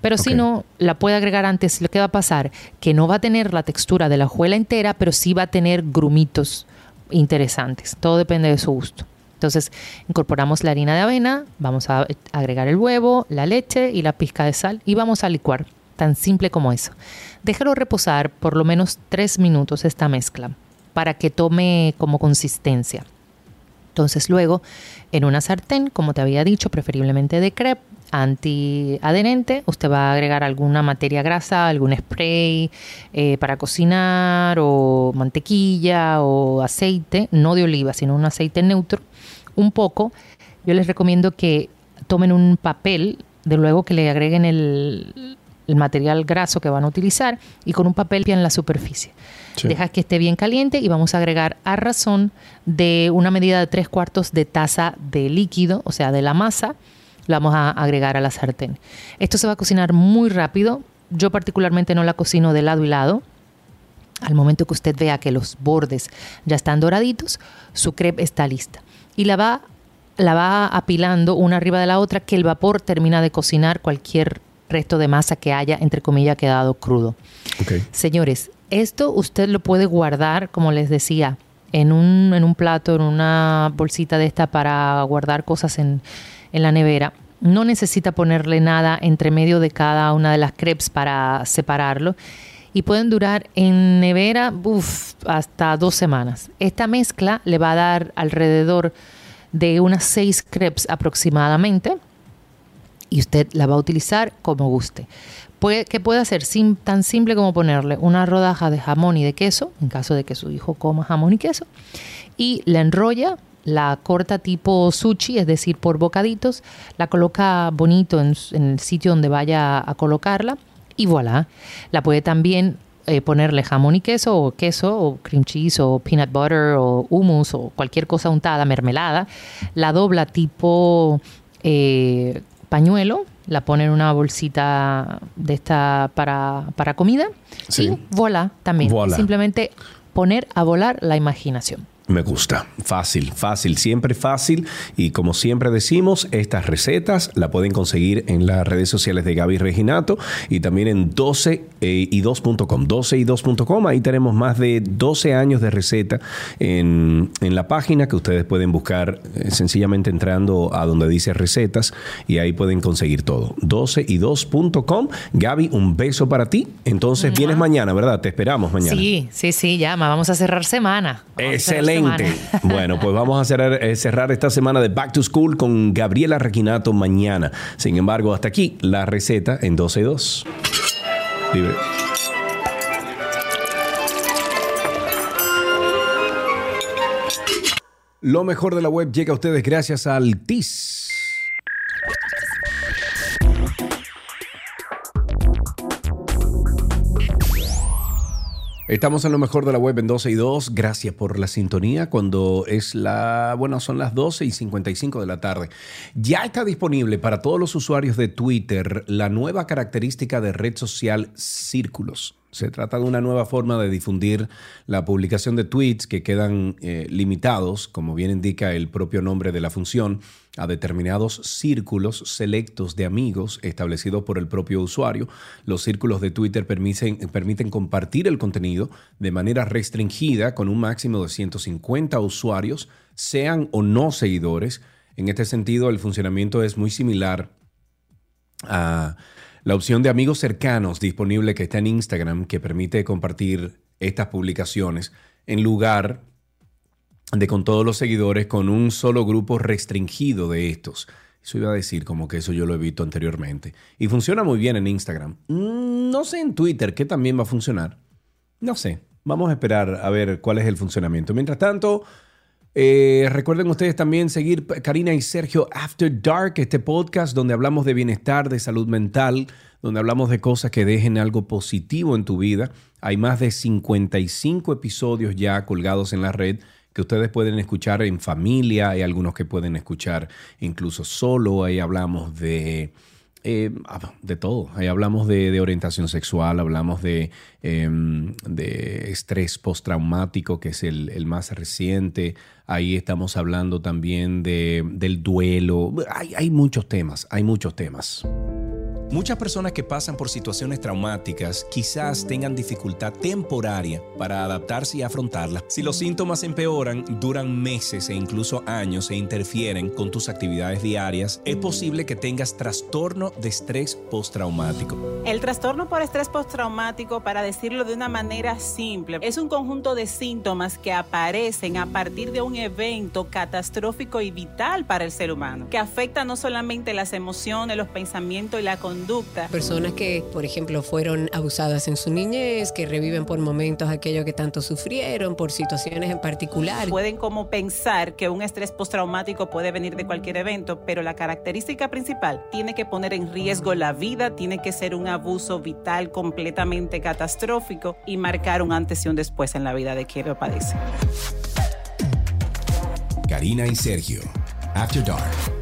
Pero si no, la puede agregar antes. Lo que va a pasar, que no va a tener la textura de la hojuela entera, pero sí va a tener grumitos interesantes. Todo depende de su gusto. Entonces, incorporamos la harina de avena, vamos a agregar el huevo, la leche y la pizca de sal y vamos a licuar. Tan simple como eso. Déjalo reposar por lo menos tres minutos esta mezcla para que tome como consistencia. Entonces luego, en una sartén, como te había dicho, preferiblemente de crepe, antiadherente, usted va a agregar alguna materia grasa, algún spray eh, para cocinar o mantequilla o aceite, no de oliva, sino un aceite neutro, un poco. Yo les recomiendo que tomen un papel, de luego que le agreguen el, el material graso que van a utilizar y con un papel en la superficie. Sí. Deja que esté bien caliente y vamos a agregar a razón de una medida de tres cuartos de taza de líquido, o sea, de la masa, lo vamos a agregar a la sartén. Esto se va a cocinar muy rápido. Yo particularmente no la cocino de lado y lado. Al momento que usted vea que los bordes ya están doraditos, su crepe está lista. Y la va, la va apilando una arriba de la otra que el vapor termina de cocinar cualquier resto de masa que haya, entre comillas, quedado crudo. Señores, esto usted lo puede guardar, como les decía, en un, en un plato, en una bolsita de esta para guardar cosas en, en la nevera. No necesita ponerle nada entre medio de cada una de las crepes para separarlo. Y pueden durar en nevera uf, hasta dos semanas. Esta mezcla le va a dar alrededor de unas seis crepes aproximadamente y usted la va a utilizar como guste. Puede, ¿Qué puede hacer? Tan simple como ponerle una rodaja de jamón y de queso, en caso de que su hijo coma jamón y queso, y la enrolla, la corta tipo sushi, es decir, por bocaditos, la coloca bonito en, el sitio donde vaya a colocarla y voilà. La puede también eh, ponerle jamón y queso o queso o cream cheese o peanut butter o hummus o cualquier cosa untada, mermelada. La dobla tipo eh, pañuelo, la pone en una bolsita de esta para, para comida Sí. y voilà también. Voilà. Simplemente poner a volar la imaginación. Me gusta. Fácil, fácil, siempre fácil. Y como siempre decimos, estas recetas la pueden conseguir en las redes sociales de Gaby Reginato y también en 12 eh, y 2.com. 12 y 2.com. Ahí tenemos más de 12 años de receta en, en la página que ustedes pueden buscar eh, sencillamente entrando a donde dice recetas y ahí pueden conseguir todo. 12 y 2.com. Gaby, un beso para ti. Entonces vienes mañana, ¿verdad? Te esperamos mañana. Sí, sí, sí, llama. Vamos a cerrar semana. Vamos cerrar Excelente. semana. Bueno, pues vamos a cerrar, eh, cerrar esta semana de Back to School con Gabriela Reginato mañana. Sin embargo, hasta aquí la receta en 12 y 2. Libre. Lo mejor de la web llega a ustedes gracias a Altis. Estamos en lo mejor de la web en 12 y 2. Gracias por la sintonía. Cuando es la. Bueno, son las 12 y 55 de la tarde. Ya está disponible para todos los usuarios de Twitter la nueva característica de red social Círculos. Se trata de una nueva forma de difundir la publicación de tweets que quedan eh, limitados, como bien indica el propio nombre de la función, a determinados círculos selectos de amigos establecidos por el propio usuario. Los círculos de Twitter permiten, compartir el contenido de manera restringida con un máximo de 150 usuarios, sean o no seguidores. En este sentido, el funcionamiento es muy similar a la opción de amigos cercanos disponible que está en Instagram que permite compartir estas publicaciones en lugar de con todos los seguidores con un solo grupo restringido de estos. Eso iba a decir como que eso yo lo he visto anteriormente. Y funciona muy bien en Instagram. Mm, no sé en Twitter qué también va a funcionar. No sé. Vamos a esperar a ver cuál es el funcionamiento. Mientras tanto, eh, recuerden ustedes también seguir Karina y Sergio After Dark, este podcast donde hablamos de bienestar, de salud mental, donde hablamos de cosas que dejen algo positivo en tu vida. Hay más de 55 episodios ya colgados en la red que ustedes pueden escuchar en familia, hay algunos que pueden escuchar incluso solo, ahí hablamos de... Eh, ah, de todo. Ahí hablamos de, orientación sexual, hablamos de, em, de estrés postraumático, que es el, el, más reciente. Ahí estamos hablando también de, del duelo. Hay, hay muchos temas, hay muchos temas. Muchas personas que pasan por situaciones traumáticas quizás tengan dificultad temporaria para adaptarse y afrontarlas. Si los síntomas empeoran, duran meses e incluso años e interfieren con tus actividades diarias, es posible que tengas trastorno de estrés postraumático. El trastorno por estrés postraumático, para decirlo de una manera simple, es un conjunto de síntomas que aparecen a partir de un evento catastrófico y vital para el ser humano, que afecta no solamente las emociones, los pensamientos y la conducta, Personas que, por ejemplo, fueron abusadas en su niñez, que reviven por momentos aquello que tanto sufrieron, por situaciones en particular. Pueden como pensar que un estrés postraumático puede venir de cualquier evento, pero la característica principal tiene que poner en riesgo la vida, tiene que ser un abuso vital completamente catastrófico y marcar un antes y un después en la vida de quien lo padece. Karina y Sergio, After Dark.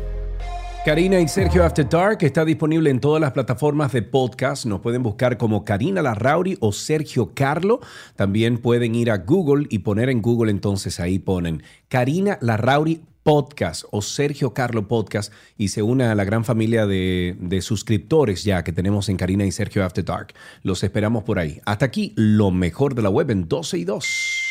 Karina y Sergio After Dark está disponible en todas las plataformas de podcast. Nos pueden buscar como Karina Larrauri o Sergio Carlo. También pueden ir a Google y poner en Google entonces ahí ponen Karina Larrauri Podcast o Sergio Carlo Podcast y se une a la gran familia de, de, suscriptores ya que tenemos en Karina y Sergio After Dark. Los esperamos por ahí. Hasta aquí lo mejor de la web en 12 y 2.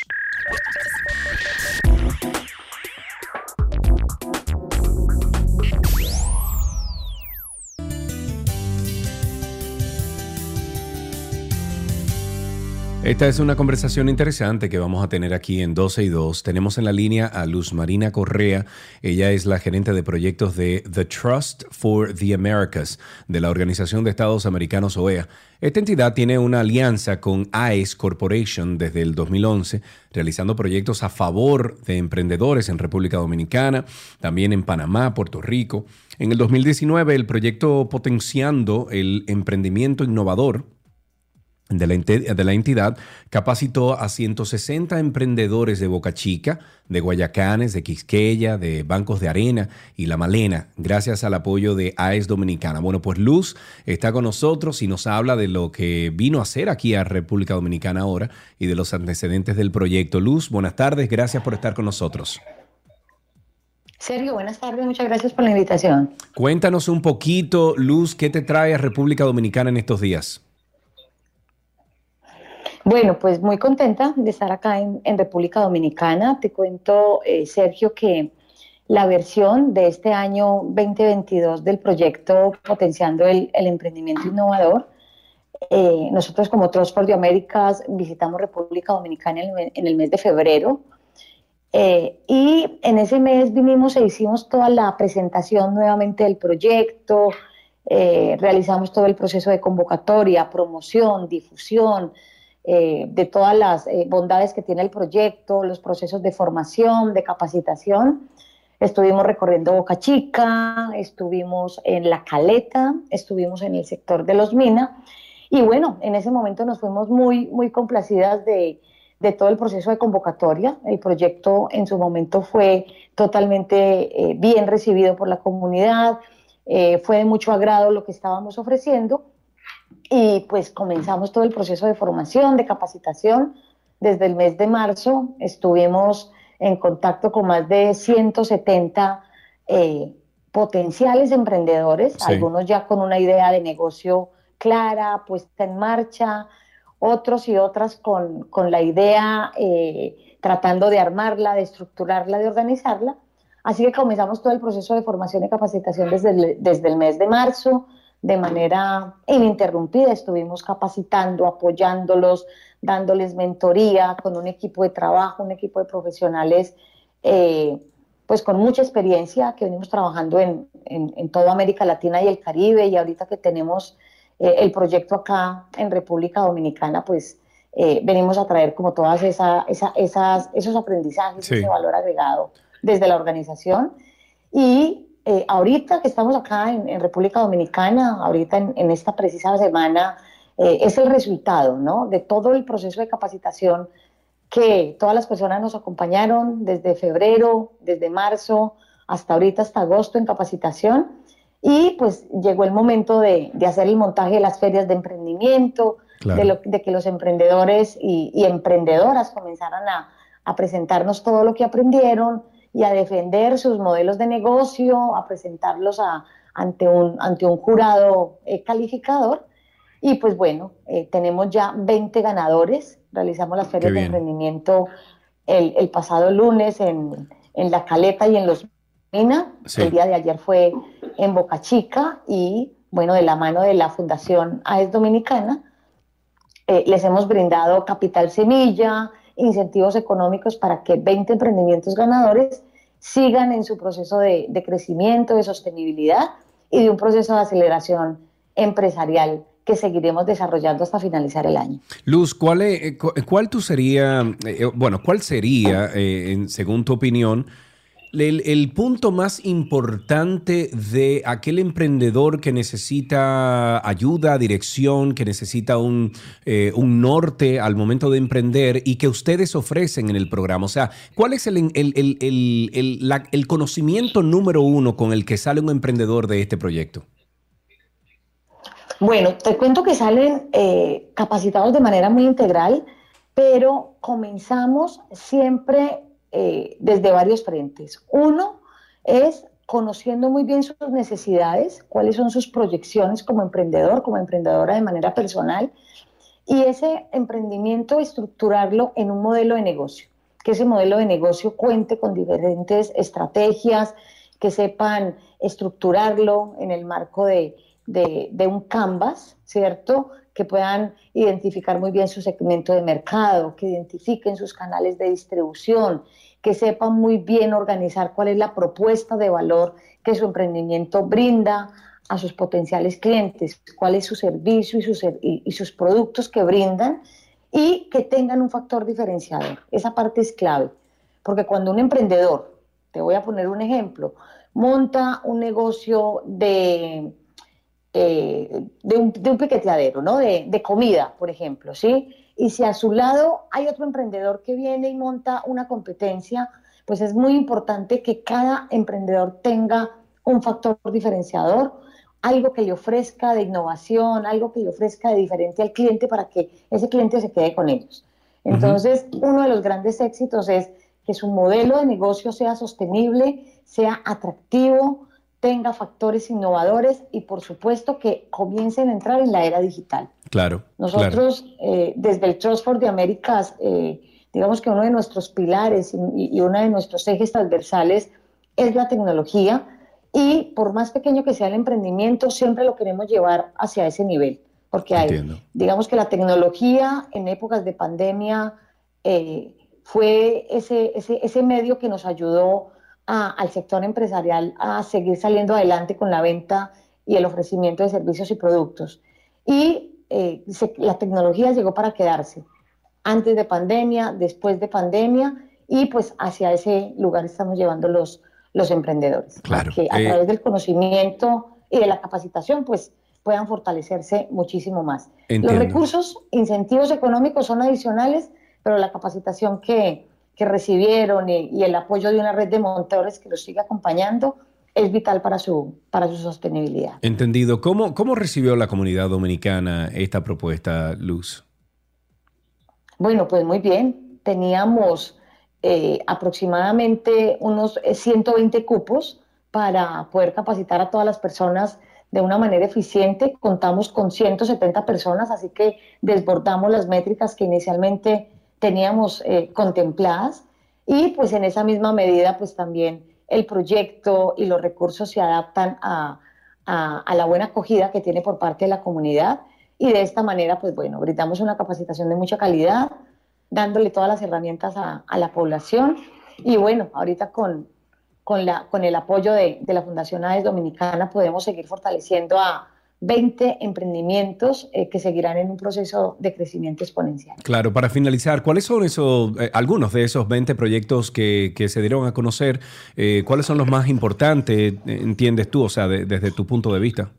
Esta es una conversación interesante que vamos a tener aquí en 12 y 2. Tenemos en la línea a Luz Marina Correa. Ella es la gerente de proyectos de The Trust for the Americas de la Organización de Estados Americanos OEA. Esta entidad tiene una alianza con AES Corporation desde el 2011, realizando proyectos a favor de emprendedores en República Dominicana, también en Panamá, Puerto Rico. En el 2019, el proyecto Potenciando el Emprendimiento Innovador de la, entidad capacitó a 160 emprendedores de Boca Chica, de Guayacanes, de Quisqueya, de Bancos de Arena y La Malena, gracias al apoyo de AES Dominicana. Bueno, pues Luz está con nosotros y nos habla de lo que vino a hacer aquí a República Dominicana ahora y de los antecedentes del proyecto. Luz, buenas tardes, gracias por estar con nosotros. Sergio, buenas tardes, muchas gracias por la invitación. Cuéntanos un poquito, Luz, ¿qué te trae a República Dominicana en estos días? Bueno, pues muy contenta de estar acá en, República Dominicana. Te cuento, eh, Sergio, que la versión de este año 2022 del proyecto Potenciando el, Emprendimiento Innovador, eh, nosotros como Trust for the Americas visitamos República Dominicana en el, mes de febrero eh, y en ese mes vinimos e hicimos toda la presentación nuevamente del proyecto, realizamos todo el proceso de convocatoria, promoción, difusión, eh, de todas las eh, bondades que tiene el proyecto, los procesos de formación, de capacitación. Estuvimos recorriendo Boca Chica, estuvimos en La Caleta, estuvimos en el sector de Los Mina y bueno, en ese momento nos fuimos muy, muy complacidas de, de todo el proceso de convocatoria. El proyecto en su momento fue totalmente eh, bien recibido por la comunidad, fue de mucho agrado lo que estábamos ofreciendo y pues comenzamos todo el proceso de formación, de capacitación. Desde el mes de marzo estuvimos en contacto con más de 170 eh, potenciales emprendedores, algunos ya con una idea de negocio clara, puesta en marcha, otros y otras con, con la idea eh, tratando de armarla, de estructurarla, de organizarla. Así que comenzamos todo el proceso de formación y capacitación desde desde el mes de marzo de manera ininterrumpida. Estuvimos capacitando, apoyándolos, dándoles mentoría con un equipo de trabajo, un equipo de profesionales, eh, pues con mucha experiencia que venimos trabajando en, en, toda América Latina y el Caribe y ahorita que tenemos eh, el proyecto acá en República Dominicana, pues eh, venimos a traer como todas esa, esas, esos aprendizajes, ese valor agregado desde la organización. Y eh, ahorita que estamos acá en, República Dominicana, ahorita en, esta precisa semana, eh, es el resultado ¿no? de todo el proceso de capacitación que todas las personas nos acompañaron desde febrero, desde marzo, hasta ahorita, hasta agosto en capacitación. Y pues llegó el momento de, hacer el montaje de las ferias de emprendimiento, de, que los emprendedores y, emprendedoras comenzaran a, a presentarnos todo lo que aprendieron, y a defender sus modelos de negocio, a presentarlos ante, un, ante un jurado eh, calificador. Y pues bueno, eh, tenemos ya 20 ganadores. Realizamos las ferias de emprendimiento el, pasado lunes en, La Caleta y en Los Mina. El día de ayer fue en Boca Chica y bueno, de la mano de la Fundación AES Dominicana, eh, les hemos brindado capital semilla, incentivos económicos para que 20 emprendimientos ganadores sigan en su proceso de, crecimiento, de sostenibilidad y de un proceso de aceleración empresarial que seguiremos desarrollando hasta finalizar el año. Luz, ¿cuál, eh, cuál tú sería, eh, bueno, cuál sería, eh, según tu opinión, el, punto más importante de aquel emprendedor que necesita ayuda, dirección, que necesita un, eh, un, norte al momento de emprender y que ustedes ofrecen en el programa? O sea, ¿cuál es el, el conocimiento número uno con el que sale un emprendedor de este proyecto? Bueno, te cuento que salen eh, capacitados de manera muy integral, pero comenzamos siempre eh, desde varios frentes. Uno es conociendo muy bien sus necesidades, cuáles son sus proyecciones como emprendedor, como emprendedora de manera personal, y ese emprendimiento estructurarlo en un modelo de negocio, que ese modelo de negocio cuente con diferentes estrategias, que sepan estructurarlo en el marco de, de un canvas, ¿cierto? Que puedan identificar muy bien su segmento de mercado, que identifiquen sus canales de distribución, que sepan muy bien organizar cuál es la propuesta de valor que su emprendimiento brinda a sus potenciales clientes, cuál es su servicio y sus, productos que brindan y que tengan un factor diferenciador. Esa parte es clave, porque cuando un emprendedor, te voy a poner un ejemplo, monta un negocio de eh, de, un, piqueteadero, ¿no? De, comida, por ejemplo, ¿sí? Y si a su lado hay otro emprendedor que viene y monta una competencia, pues es muy importante que cada emprendedor tenga un factor diferenciador, algo que le ofrezca de innovación, algo que le ofrezca de diferente al cliente para que ese cliente se quede con ellos. Entonces, uno de los grandes éxitos es que su modelo de negocio sea sostenible, sea atractivo, tenga factores innovadores y por supuesto que comiencen a entrar en la era digital. Claro. Nosotros eh, desde el Trust for the Americas, eh, digamos que uno de nuestros pilares y, uno de nuestros ejes transversales es la tecnología y por más pequeño que sea el emprendimiento, siempre lo queremos llevar hacia ese nivel, porque hay, digamos que la tecnología en épocas de pandemia eh, fue ese, ese, ese medio que nos ayudó al sector empresarial a seguir saliendo adelante con la venta y el ofrecimiento de servicios y productos. Y eh, la tecnología llegó para quedarse, antes de pandemia, después de pandemia, y pues hacia ese lugar estamos llevando los, los emprendedores. Claro. Que a eh, través del conocimiento y de la capacitación, pues puedan fortalecerse muchísimo más. Los recursos, incentivos económicos son adicionales, pero la capacitación que, que recibieron y, el apoyo de una red de montadores que los sigue acompañando es vital para su, para su sostenibilidad. Entendido. ¿Cómo, ¿Cómo recibió la comunidad dominicana esta propuesta, Luz? Bueno, pues muy bien. Teníamos eh, aproximadamente unos 120 cupos para poder capacitar a todas las personas de una manera eficiente. Contamos con 170 personas, así que desbordamos las métricas que inicialmente teníamos eh, contempladas y pues en esa misma medida pues también el proyecto y los recursos se adaptan a, a, a la buena acogida que tiene por parte de la comunidad y de esta manera, pues bueno, brindamos una capacitación de mucha calidad, dándole todas las herramientas a, a la población y bueno, ahorita con, con, la, con el apoyo de, de la Fundación AES Dominicana podemos seguir fortaleciendo a 20 emprendimientos eh, que seguirán en un proceso de crecimiento exponencial. Claro, para finalizar, ¿cuáles son esos, eh, algunos de esos 20 proyectos que, que se dieron a conocer? Eh, ¿Cuáles son los más importantes, entiendes tú, o sea, de- desde tu punto de vista?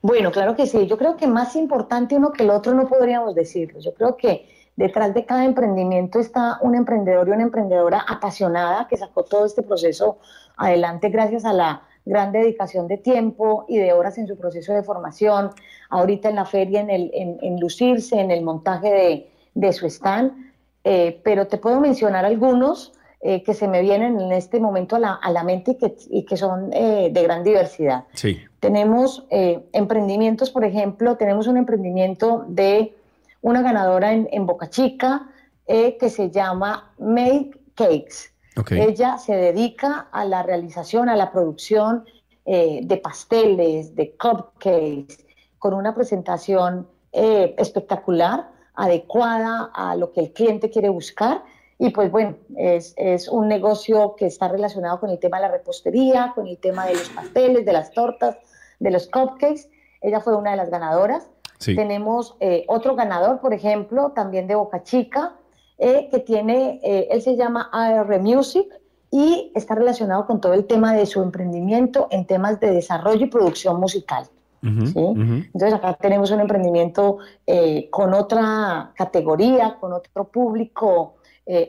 Bueno, claro que sí. Yo creo que más importante uno que el otro no podríamos decirlo. Yo creo que detrás de cada emprendimiento está un emprendedor y una emprendedora apasionada que sacó todo este proceso adelante gracias a la gran dedicación de tiempo y de horas en su proceso de formación, ahorita en la feria, en, el, en, en lucirse, en el montaje de, de su stand. Eh, pero te puedo mencionar algunos eh, que se me vienen en este momento a la, a la mente y que, y que son eh, de gran diversidad. Sí. Tenemos emprendimientos, por ejemplo, tenemos un emprendimiento de una ganadora en, en Boca Chica que se llama Make Cakes. Ok. Ella se dedica a la realización, a la producción eh, de pasteles, de cupcakes, con una presentación eh, espectacular, adecuada a lo que el cliente quiere buscar. Y pues bueno, es, es un negocio que está relacionado con el tema de la repostería, con el tema de los pasteles, de las tortas, de los cupcakes. Ella fue una de las ganadoras. Sí. Tenemos eh, otro ganador, por ejemplo, también de Boca Chica, eh, que tiene, eh, él se llama AR Music y está relacionado con todo el tema de su emprendimiento en temas de desarrollo y producción musical. Entonces acá tenemos un emprendimiento eh, con otra categoría, con otro público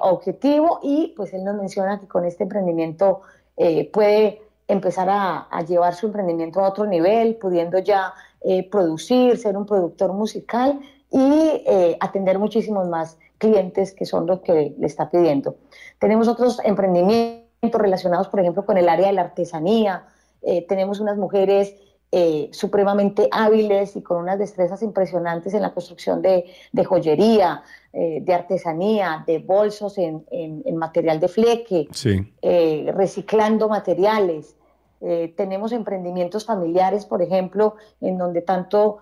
objetivo y pues él nos menciona que con este emprendimiento puede empezar a, a llevar su emprendimiento a otro nivel, pudiendo ya eh, producir, ser un productor musical y atender muchísimos más clientes que son los que le está pidiendo. Tenemos otros emprendimientos relacionados, por ejemplo, con el área de la artesanía. Eh, tenemos unas mujeres eh, supremamente hábiles y con unas destrezas impresionantes en la construcción de, de joyería, eh, de artesanía, de bolsos en, en- en material de fleque, Sí. eh, reciclando materiales. Tenemos emprendimientos familiares, por ejemplo, en donde tanto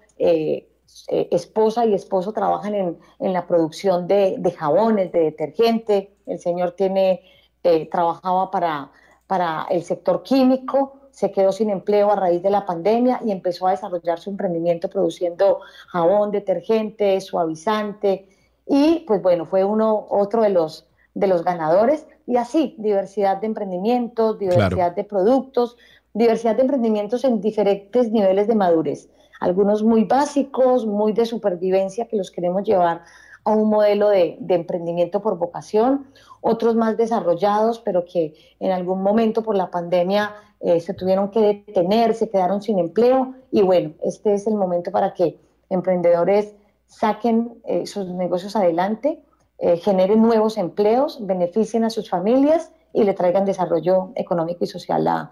eh, esposa y esposo trabajan en, en la producción de, de jabones, de detergente. El señor tiene, eh, trabajaba para, para el sector químico, se quedó sin empleo a raíz de la pandemia y empezó a desarrollar su emprendimiento produciendo jabón, detergente, suavizante y pues bueno, fue uno otro de los de los ganadores y así diversidad de emprendimientos, diversidad de productos, diversidad de emprendimientos en diferentes niveles de madurez. Algunos muy básicos, muy de supervivencia que los queremos llevar a un modelo de, emprendimiento por vocación, otros más desarrollados, pero que en algún momento por la pandemia eh, se tuvieron que detener, se quedaron sin empleo. Y bueno, este es el momento para que emprendedores saquen eh, sus negocios adelante, eh, generen nuevos empleos, beneficien a sus familias y le traigan desarrollo económico y social a,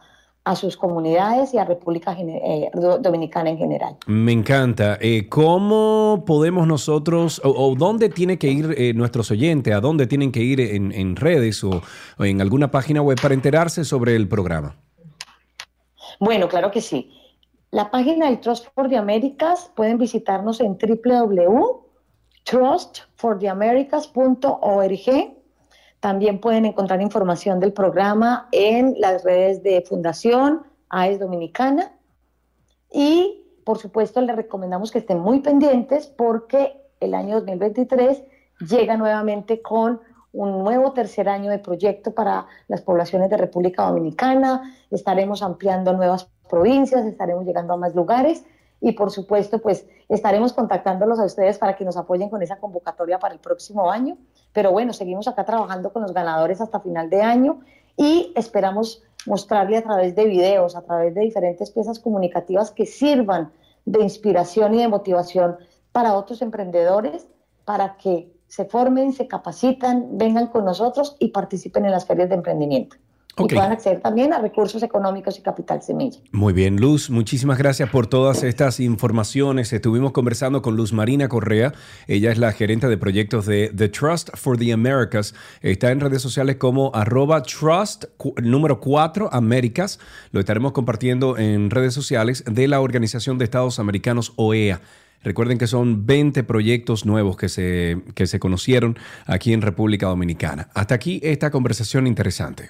a sus comunidades y a República eh, Do- Dominicana en general. Me encanta. Eh, ¿Cómo podemos nosotros, o, o dónde tiene que ir eh, nuestros oyentes, a dónde tienen que ir en, en redes o, o en alguna página web para enterarse sobre el programa? Bueno, claro que sí. La página del Trust for the Americas pueden visitarnos en www.trustfortheamericas.org. También pueden encontrar información del programa en las redes de Fundación AES Dominicana. Y, por supuesto, les recomendamos que estén muy pendientes porque el año 2023 llega nuevamente con un nuevo tercer año de proyecto para las poblaciones de República Dominicana. Estaremos ampliando nuevas provincias, estaremos llegando a más lugares y por supuesto pues estaremos contactándolos a ustedes para que nos apoyen con esa convocatoria para el próximo año. Pero bueno, seguimos acá trabajando con los ganadores hasta final de año y esperamos mostrarle a través de videos, a través de diferentes piezas comunicativas que sirvan de inspiración y de motivación para otros emprendedores, para que se formen, se capacitan, vengan con nosotros y participen en las ferias de emprendimiento. Ok. y puedan acceder también a recursos económicos y capital semilla. Muy bien, Luz, muchísimas gracias por todas estas informaciones. Estuvimos conversando con Luz Marina Correa. Ella es la gerente de proyectos de The Trust for the Americas. Está en redes sociales como arroba trust número 4 Américas. Lo estaremos compartiendo en redes sociales de la Organización de Estados Americanos OEA. Recuerden que son 20 proyectos nuevos que se, que se conocieron aquí en República Dominicana. Hasta aquí esta conversación interesante.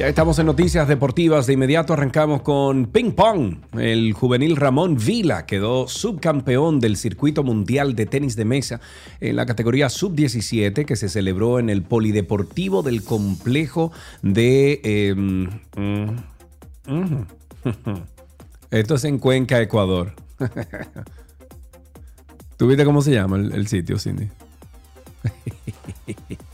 Ya estamos en noticias deportivas. De inmediato arrancamos con ping pong. El juvenil Ramón Vila quedó subcampeón del circuito mundial de tenis de mesa en la categoría sub-17 que se celebró en el Polideportivo del complejo de... eh, mm, mm. Esto es en Cuenca, Ecuador. ¿Tú viste cómo se llama el, el sitio, Cindy?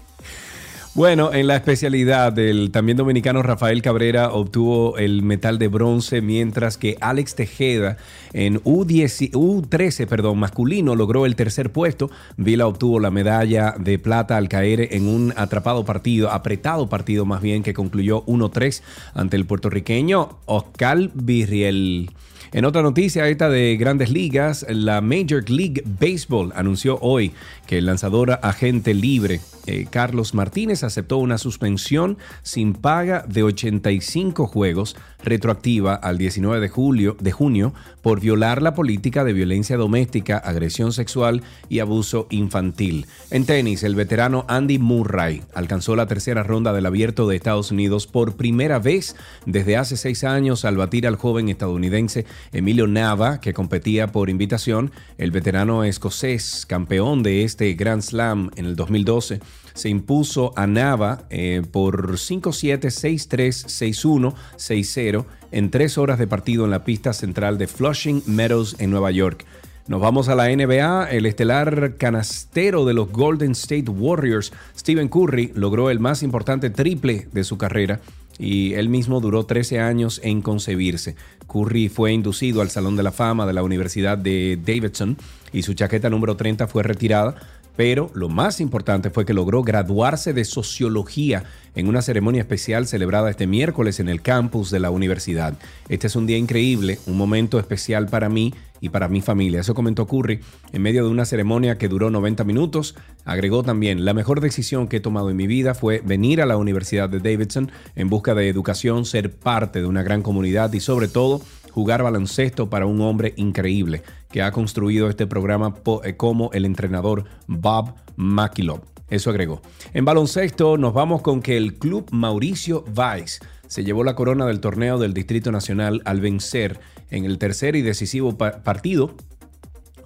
Bueno, en la especialidad del también dominicano Rafael Cabrera obtuvo el metal de bronce, mientras que Alex Tejeda en U10 U13 perdón, masculino logró el tercer puesto. Vila obtuvo la medalla de plata al caer en un atrapado partido, apretado partido más bien, que concluyó 1-3 ante el puertorriqueño Oscar Virriel. En otra noticia, esta de grandes ligas, la Major League Baseball anunció hoy que el lanzador agente libre eh, Carlos Martínez aceptó una suspensión sin paga de 85 juegos retroactiva al 19 de, julio, de junio por violar la política de violencia doméstica, agresión sexual y abuso infantil. En tenis, el veterano Andy Murray alcanzó la tercera ronda del abierto de Estados Unidos por primera vez desde hace seis años al batir al joven estadounidense Emilio Nava, que competía por invitación. El veterano escocés, campeón de este Grand Slam en el 2012, se impuso a Nava eh, por 5-7, 6-3, 6-1, 6-0 en tres horas de partido en la pista central de Flushing Meadows en Nueva York. Nos vamos a la NBA. El estelar canastero de los Golden State Warriors, Stephen Curry, logró el más importante triple de su carrera y él mismo duró 13 años en concebirse. Curry fue inducido al Salón de la Fama de la Universidad de Davidson y su chaqueta número 30 fue retirada, pero lo más importante fue que logró graduarse de sociología en una ceremonia especial celebrada este miércoles en el campus de la universidad. Este es un día increíble, un momento especial para mí y para mi familia. Eso comentó Curry en medio de una ceremonia que duró 90 minutos. Agregó también, la mejor decisión que he tomado en mi vida fue venir a la Universidad de Davidson en busca de educación, ser parte de una gran comunidad y sobre todo jugar baloncesto para un hombre increíble que ha construido este programa eh, como el entrenador Bob Makilov. Eso agregó. En baloncesto nos vamos con que el club Mauricio Valls se llevó la corona del torneo del Distrito Nacional al vencer en el tercer y decisivo pa- partido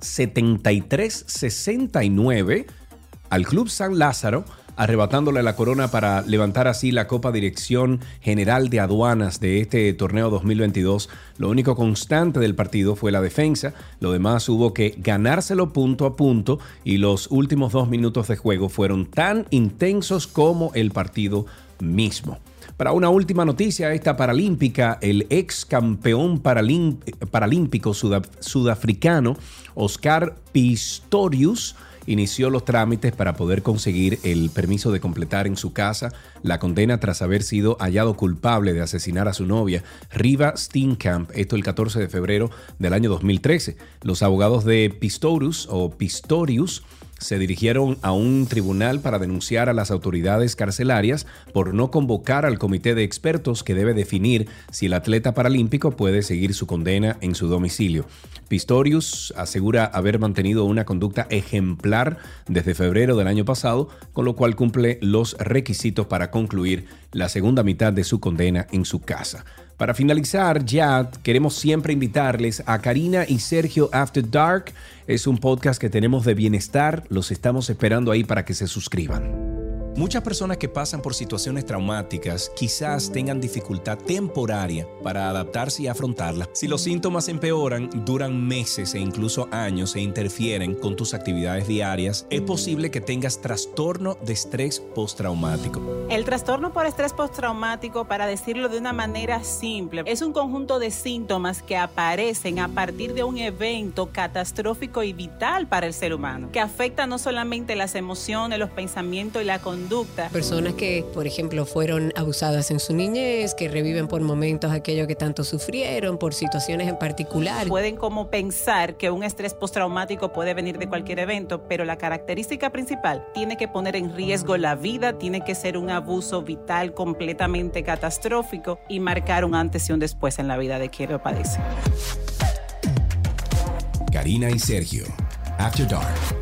73-69 al Club San Lázaro, arrebatándole la corona para levantar así la Copa Dirección General de Aduanas de este torneo 2022. Lo único constante del partido fue la defensa, lo demás hubo que ganárselo punto a punto y los últimos dos minutos de juego fueron tan intensos como el partido mismo. Para una última noticia, esta paralímpica, el ex campeón paralímpico sudaf- sudafricano Oscar Pistorius inició los trámites para poder conseguir el permiso de completar en su casa la condena tras haber sido hallado culpable de asesinar a su novia, Riva Steenkamp, esto el 14 de febrero del año 2013. Los abogados de Pistorius o Pistorius se dirigieron a un tribunal para denunciar a las autoridades carcelarias por no convocar al comité de expertos que debe definir si el atleta paralímpico puede seguir su condena en su domicilio. Pistorius asegura haber mantenido una conducta ejemplar desde febrero del año pasado, con lo cual cumple los requisitos para concluir la segunda mitad de su condena en su casa. Para finalizar, ya queremos siempre invitarles a Karina y Sergio After Dark. Es un podcast que tenemos de bienestar. Los estamos esperando ahí para que se suscriban. Muchas personas que pasan por situaciones traumáticas quizás tengan dificultad temporaria para adaptarse y afrontarla. Si los síntomas empeoran, duran meses e incluso años e interfieren con tus actividades diarias, es posible que tengas trastorno de estrés postraumático. El trastorno por estrés postraumático, para decirlo de una manera simple, es un conjunto de síntomas que aparecen a partir de un evento catastrófico y vital para el ser humano, que afecta no solamente las emociones, los pensamientos y la conducta, Personas que, por ejemplo, fueron abusadas en su niñez, que reviven por momentos aquello que tanto sufrieron, por situaciones en particular. Pueden como pensar que un estrés postraumático puede venir de cualquier evento, pero la característica principal tiene que poner en riesgo la vida, tiene que ser un abuso vital completamente catastrófico y marcar un antes y un después en la vida de quien lo padece. Karina y Sergio, After Dark.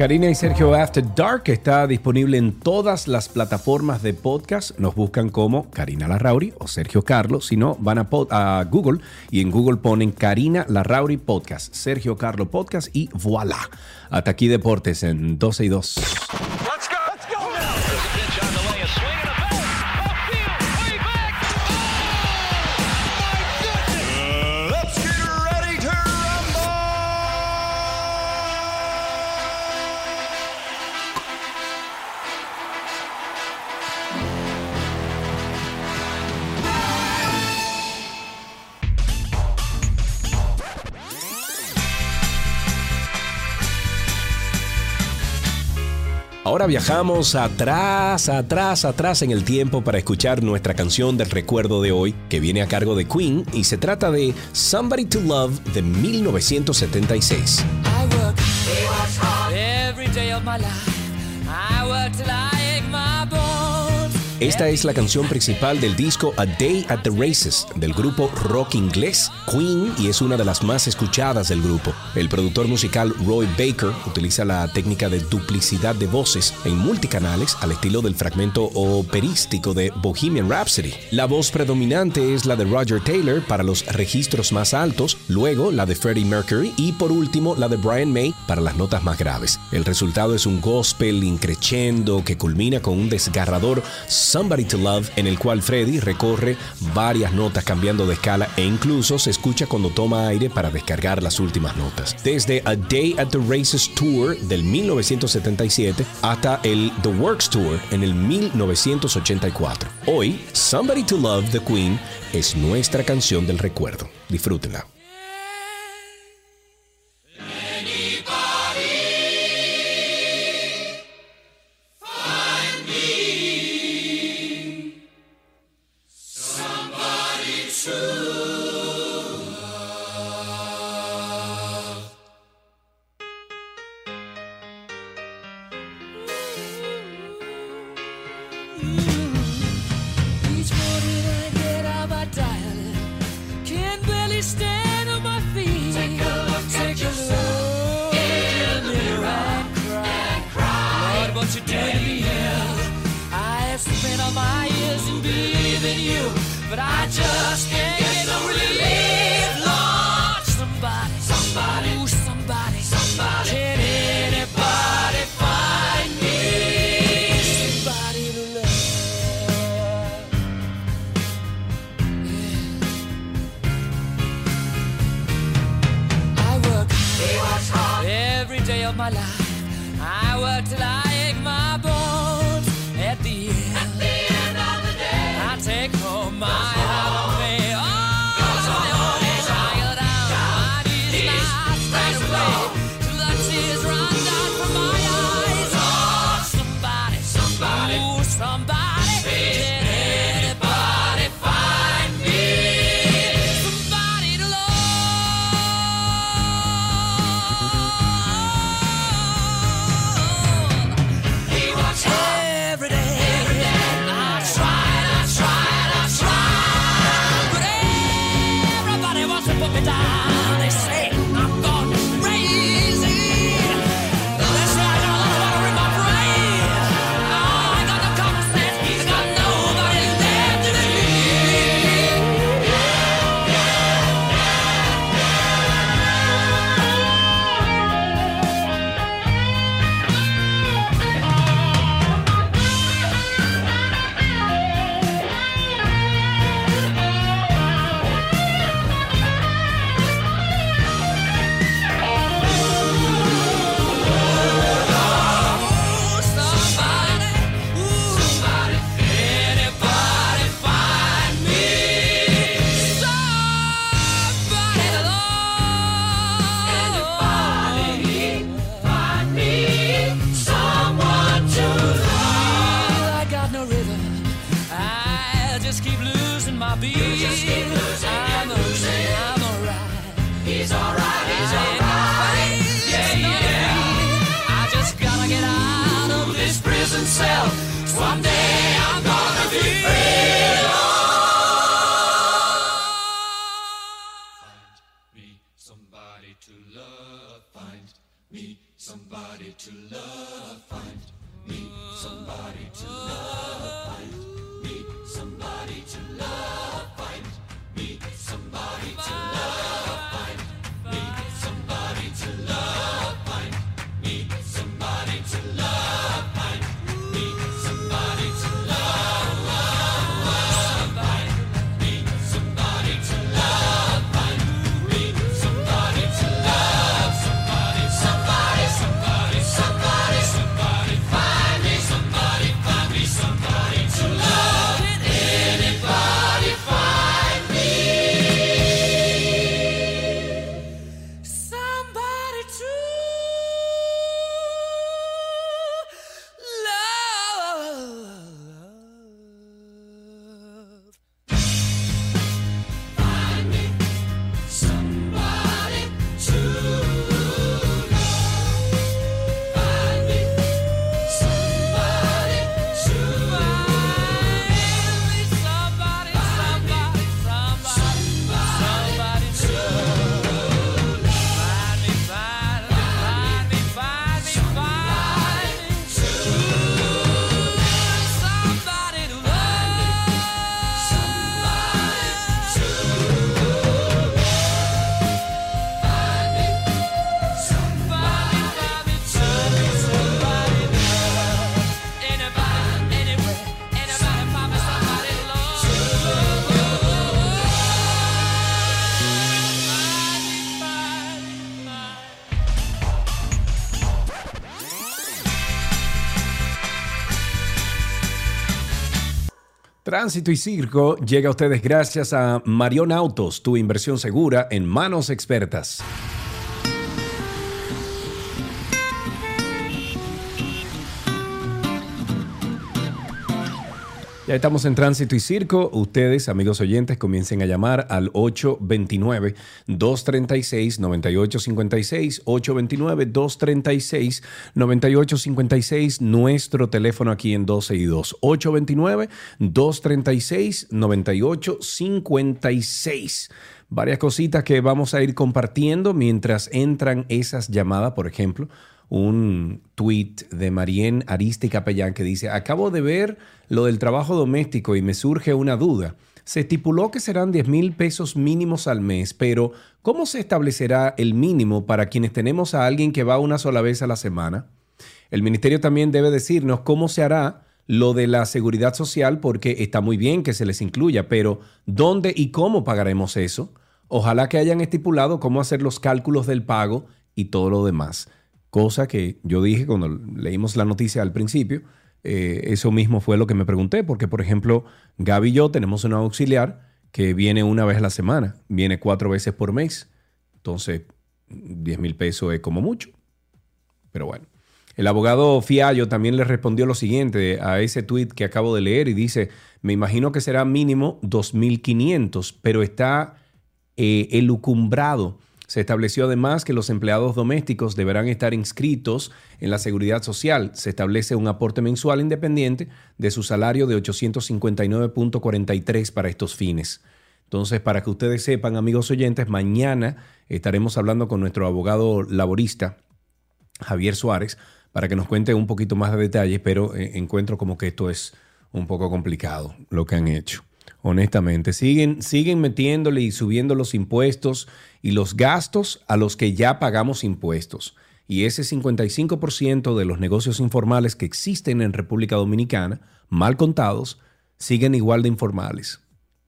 Karina y Sergio After Dark está disponible en todas las plataformas de podcast. Nos buscan como Karina Larrauri o Sergio Carlos. Si no, van a, a Google y en Google ponen Karina Larrauri Podcast, Sergio Carlos Podcast y voilà. Hasta aquí Deportes en 12 y 2. Ahora viajamos atrás, atrás, atrás en el tiempo para escuchar nuestra canción del recuerdo de hoy, que viene a cargo de Queen y se trata de Somebody to Love de 1976. Esta es la canción principal del disco A Day at the Races del grupo rock inglés Queen y es una de las más escuchadas del grupo. El productor musical Roy Baker utiliza la técnica de duplicidad de voces en multicanales al estilo del fragmento operístico de Bohemian Rhapsody. La voz predominante es la de Roger Taylor para los registros más altos, luego la de Freddie Mercury y por último la de Brian May para las notas más graves. El resultado es un gospel increchendo que culmina con un desgarrador Somebody to Love, en el cual Freddy recorre varias notas cambiando de escala e incluso se escucha cuando toma aire para descargar las últimas notas. Desde A Day at the Races Tour del 1977 hasta el The Works Tour en el 1984. Hoy, Somebody to Love the Queen es nuestra canción del recuerdo. Disfrútenla. Tránsito y Circo llega a ustedes gracias a Marion Autos, tu inversión segura en manos expertas. Ya estamos en Tránsito y Circo. Ustedes, amigos oyentes, comiencen a llamar al 829-236-9856. 829-236-9856. Nuestro teléfono aquí en 12 y 2. 829-236-9856. Varias cositas que vamos a ir compartiendo mientras entran esas llamadas, por ejemplo un tweet de Marien Aristi Capellán que dice, acabo de ver lo del trabajo doméstico y me surge una duda. Se estipuló que serán 10 mil pesos mínimos al mes, pero ¿cómo se establecerá el mínimo para quienes tenemos a alguien que va una sola vez a la semana? El ministerio también debe decirnos cómo se hará lo de la seguridad social porque está muy bien que se les incluya, pero ¿dónde y cómo pagaremos eso? Ojalá que hayan estipulado cómo hacer los cálculos del pago y todo lo demás. Cosa que yo dije cuando leímos la noticia al principio, eh, eso mismo fue lo que me pregunté, porque por ejemplo, Gaby y yo tenemos una auxiliar que viene una vez a la semana, viene cuatro veces por mes. Entonces, 10 mil pesos es como mucho. Pero bueno. El abogado Fiallo también le respondió lo siguiente a ese tweet que acabo de leer y dice, me imagino que será mínimo 2.500, pero está eh, elucumbrado. Se estableció además que los empleados domésticos deberán estar inscritos en la seguridad social. Se establece un aporte mensual independiente de su salario de 859.43 para estos fines. Entonces, para que ustedes sepan, amigos oyentes, mañana estaremos hablando con nuestro abogado laborista, Javier Suárez, para que nos cuente un poquito más de detalles, pero eh, encuentro como que esto es un poco complicado lo que han hecho. Honestamente, siguen, siguen metiéndole y subiendo los impuestos y los gastos a los que ya pagamos impuestos. Y ese 55% de los negocios informales que existen en República Dominicana, mal contados, siguen igual de informales.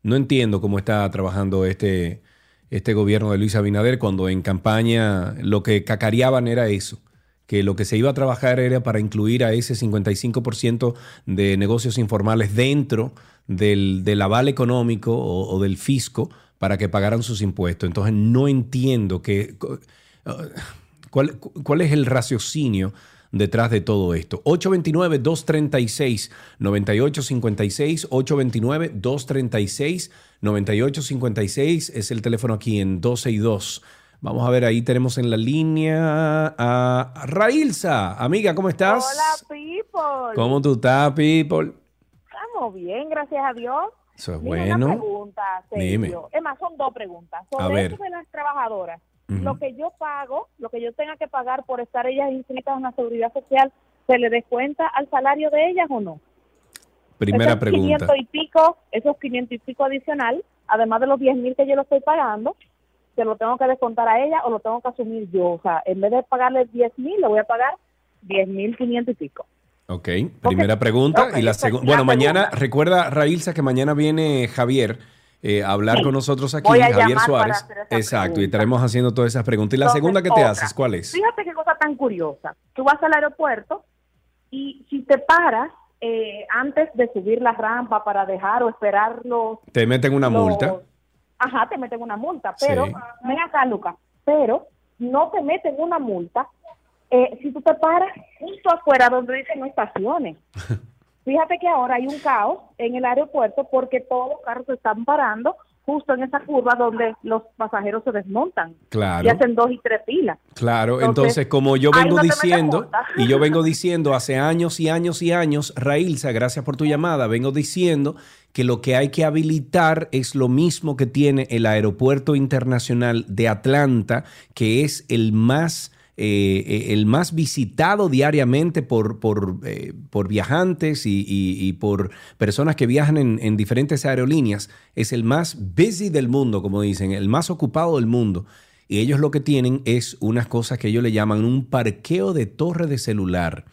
No entiendo cómo está trabajando este, este gobierno de Luis Abinader cuando en campaña lo que cacareaban era eso, que lo que se iba a trabajar era para incluir a ese 55% de negocios informales dentro del, del aval económico o, o, del fisco para que pagaran sus impuestos. Entonces no entiendo que, cuál, cuál es el raciocinio detrás de todo esto. 829-236-9856, 829-236-9856 es el teléfono aquí en 12 y 2. Vamos a ver, ahí tenemos en la línea a Railsa. Amiga, ¿cómo estás? Hola, people. ¿Cómo tú estás, people? Estamos bien, gracias a Dios. Eso es Mira, Una bueno. pregunta, Dime. Es más, son dos preguntas. Sobre eso de las trabajadoras, lo que yo pago, lo que yo tenga que pagar por estar ellas inscritas en la seguridad social, ¿se le descuenta al salario de ellas o no? Primera esos pregunta. 500 y pico, esos 500 y pico adicional, además de los 10 mil que yo lo estoy pagando, ¿se lo tengo que descontar a ella o lo tengo que asumir yo? O sea, en vez de pagarle 10 mil, le voy a pagar 10 mil 500 y pico. Ok, primera pregunta. Y la segunda. Bueno, mañana, pregunta. recuerda, Railsa, que mañana viene Javier eh, a hablar Sí. con nosotros aquí, Javier Suárez. Exacto, y estaremos haciendo todas esas preguntas. Y la Entonces, segunda que te otra. haces, ¿cuál es? Fíjate qué cosa tan curiosa. Tú vas al aeropuerto y si te paras eh, antes de subir la rampa para dejar o esperar los... Te meten una los- multa. Ajá, te meten una multa, pero... Sí. Ven acá, Lucas. Pero no te meten una multa eh, si tú te paras justo afuera donde dice no estaciones. Fíjate que ahora hay un caos en el aeropuerto porque todos los carros se están parando justo en esa curva donde los pasajeros se desmontan Claro. y hacen dos y tres filas. Claro, entonces, Entonces, como yo vengo no diciendo, y yo vengo diciendo hace años y años y años, Railsa, gracias por tu llamada, vengo diciendo que lo que hay que habilitar es lo mismo que tiene el Aeropuerto Internacional de Atlanta, que es el más... eh, eh, el más visitado diariamente por, por, eh, viajantes y por personas que viajan en, en diferentes aerolíneas, es el más busy del mundo, como dicen, el más ocupado del mundo. Y ellos lo que tienen es unas cosas que ellos le llaman un parqueo de torre de celular.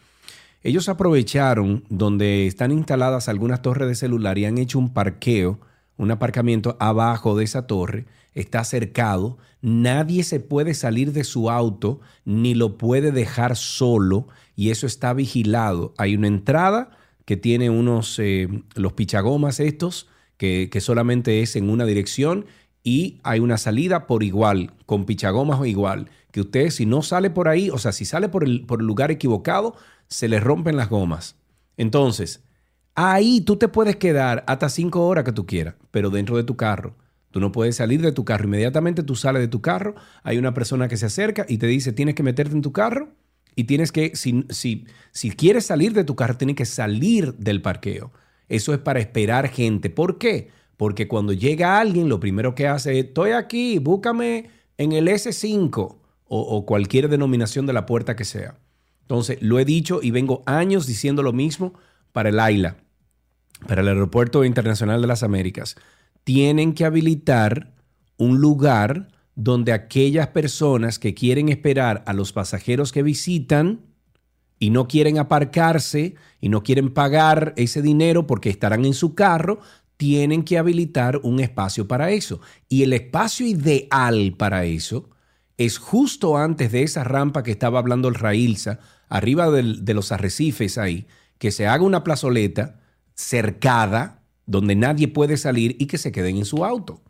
Ellos aprovecharon donde están instaladas algunas torres de celular y han hecho un parqueo, un aparcamiento abajo de esa torre, está cercado, nadie se puede salir de su auto ni lo puede dejar solo y eso está vigilado. Hay una entrada que tiene unos, eh, los pichagomas estos, que, que solamente es en una dirección y hay una salida por igual, con pichagomas o igual, que usted si no sale por ahí, o sea, si sale por el, por el lugar equivocado, se le rompen las gomas. Entonces, ahí tú te puedes quedar hasta cinco horas que tú quieras, pero dentro de tu carro. Tú no puedes salir de tu carro. Inmediatamente tú sales de tu carro, hay una persona que se acerca y te dice, tienes que meterte en tu carro y tienes que, si, si, si quieres salir de tu carro, tienes que salir del parqueo. Eso es para esperar gente. ¿Por qué? Porque cuando llega alguien, lo primero que hace es, estoy aquí, búscame en el S5 o, o cualquier denominación de la puerta que sea. Entonces, lo he dicho y vengo años diciendo lo mismo para el AILA, para el Aeropuerto Internacional de las Américas. Tienen que habilitar un lugar donde aquellas personas que quieren esperar a los pasajeros que visitan y no quieren aparcarse y no quieren pagar ese dinero porque estarán en su carro, tienen que habilitar un espacio para eso. Y el espacio ideal para eso es justo antes de esa rampa que estaba hablando el Railsa, arriba de los arrecifes ahí, que se haga una plazoleta cercada donde nadie puede salir y que se queden en su auto.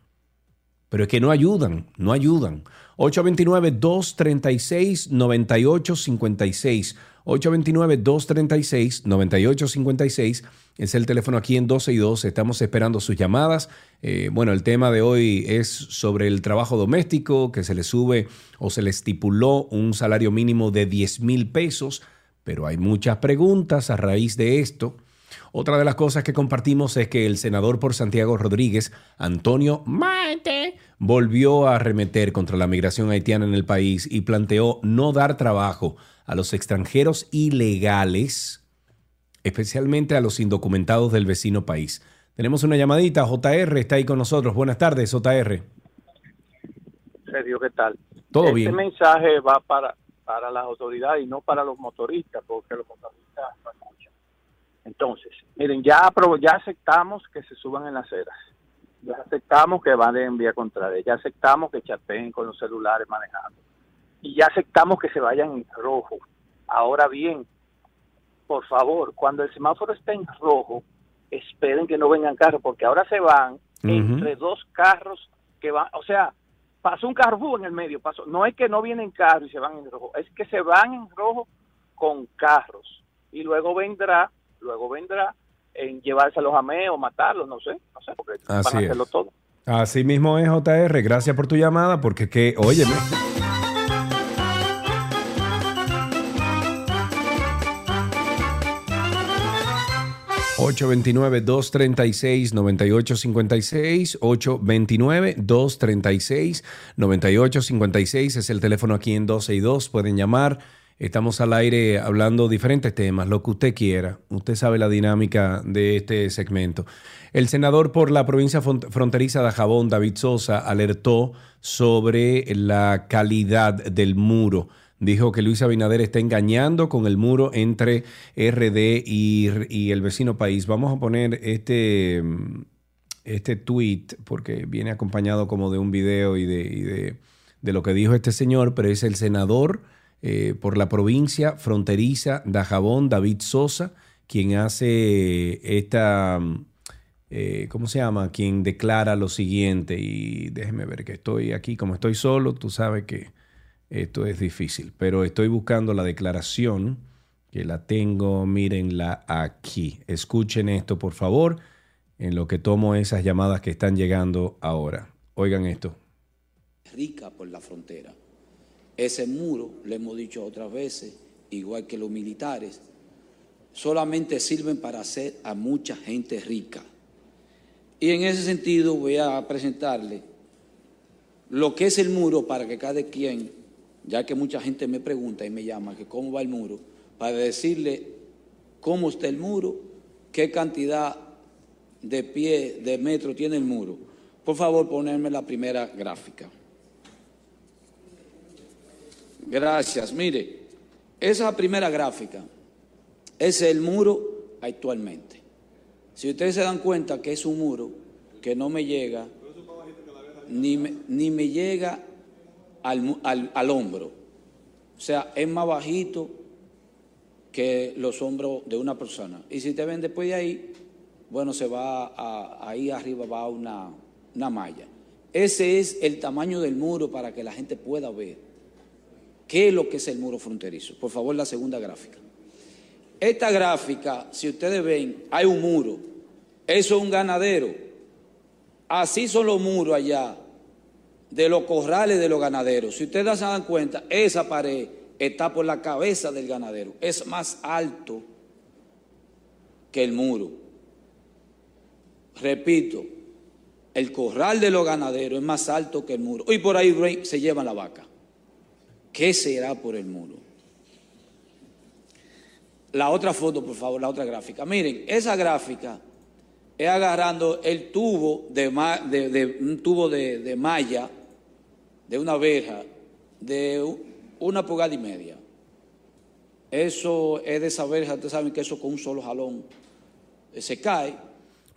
Pero es que no ayudan, no ayudan. 829-236-9856. 829-236-9856 es el teléfono aquí en 12 y 2. Estamos esperando sus llamadas. Eh, bueno, el tema de hoy es sobre el trabajo doméstico, que se le sube o se le estipuló un salario mínimo de 10 mil pesos, pero hay muchas preguntas a raíz de esto. Otra de las cosas que compartimos es que el senador por Santiago Rodríguez, Antonio Maite, volvió a arremeter contra la migración haitiana en el país y planteó no dar trabajo a los extranjeros ilegales, especialmente a los indocumentados del vecino país. Tenemos una llamadita, JR está ahí con nosotros. Buenas tardes, JR. Sergio, ¿qué tal? Todo este bien. mensaje va para, para las autoridades y no para los motoristas, porque los motoristas no escuchan. Entonces, miren, ya, apro- ya aceptamos que se suban en las aceras. Ya aceptamos que van en vía contraria. Ya aceptamos que chateen con los celulares manejando. Y ya aceptamos que se vayan en rojo. Ahora bien, por favor, cuando el semáforo esté en rojo, esperen que no vengan carros, porque ahora se van entre dos carros que van, o sea, pasó un carro en el medio, pasó, no es que no vienen carros y se van en rojo, es que se van en rojo con carros y luego vendrá, luego vendrá en llevárselos a meo, matarlos, no sé, no sé, porque van a es. hacerlo todo. Así mismo es, JR. Gracias por tu llamada, porque que, óyeme. ...829-236-9856... ...829-236-9856... ...es el teléfono aquí en 12 y 2... ...pueden llamar... Estamos al aire hablando diferentes temas, lo que usted quiera. Usted sabe la dinámica de este segmento. El senador por la provincia fronteriza de Jabón, David Sosa, alertó sobre la calidad del muro. Dijo que Luis Abinader está engañando con el muro entre RD y, el vecino país. Vamos a poner este, este tweet porque viene acompañado como de un video y de, de lo que dijo este señor, pero es el senador eh, por la provincia fronteriza de Jabón, David Sosa, quien hace esta, eh, ¿cómo se llama? Quien declara lo siguiente, y déjeme ver que estoy aquí, como estoy solo, tú sabes que esto es difícil, pero estoy buscando la declaración, que la tengo, mírenla aquí. Escuchen esto, por favor, en lo que tomo esas llamadas que están llegando ahora. Oigan esto. Rica por la frontera ese muro, le hemos dicho otras veces, igual que los militares, solamente sirven para hacer a mucha gente rica. Y en ese sentido voy a presentarle lo que es el muro para que cada quien, ya que mucha gente me pregunta y me llama que cómo va el muro, para decirle cómo está el muro, qué cantidad de pie, de metro tiene el muro. Por favor, ponerme la primera gráfica. Gracias. Mire, esa primera gráfica es el muro actualmente. Si ustedes se dan cuenta que es un muro que no me llega, ni me, ni me llega al, hombro. O sea, es más bajito que los hombros de una persona. Y si te ven después de ahí, bueno, se va a, ahí arriba va una, una malla. Ese es el tamaño del muro para que la gente pueda ver. ¿Qué es lo que es el muro fronterizo? Por favor, la segunda gráfica. Esta gráfica, si ustedes ven, hay un muro. Eso es un ganadero. Así son los muros allá, de los corrales de los ganaderos. Si ustedes se dan cuenta, esa pared está por la cabeza del ganadero. Es más alto que el muro. Repito, el corral de los ganaderos es más alto que el muro. Y por ahí se lleva la vaca. ¿Qué será por el muro? La otra foto, por favor, la otra gráfica. Miren, esa gráfica es agarrando el tubo de, un tubo de, malla, de una verja, de una pulgada y media. Eso es de esa verja, ustedes saben que eso con un solo jalón eh, se cae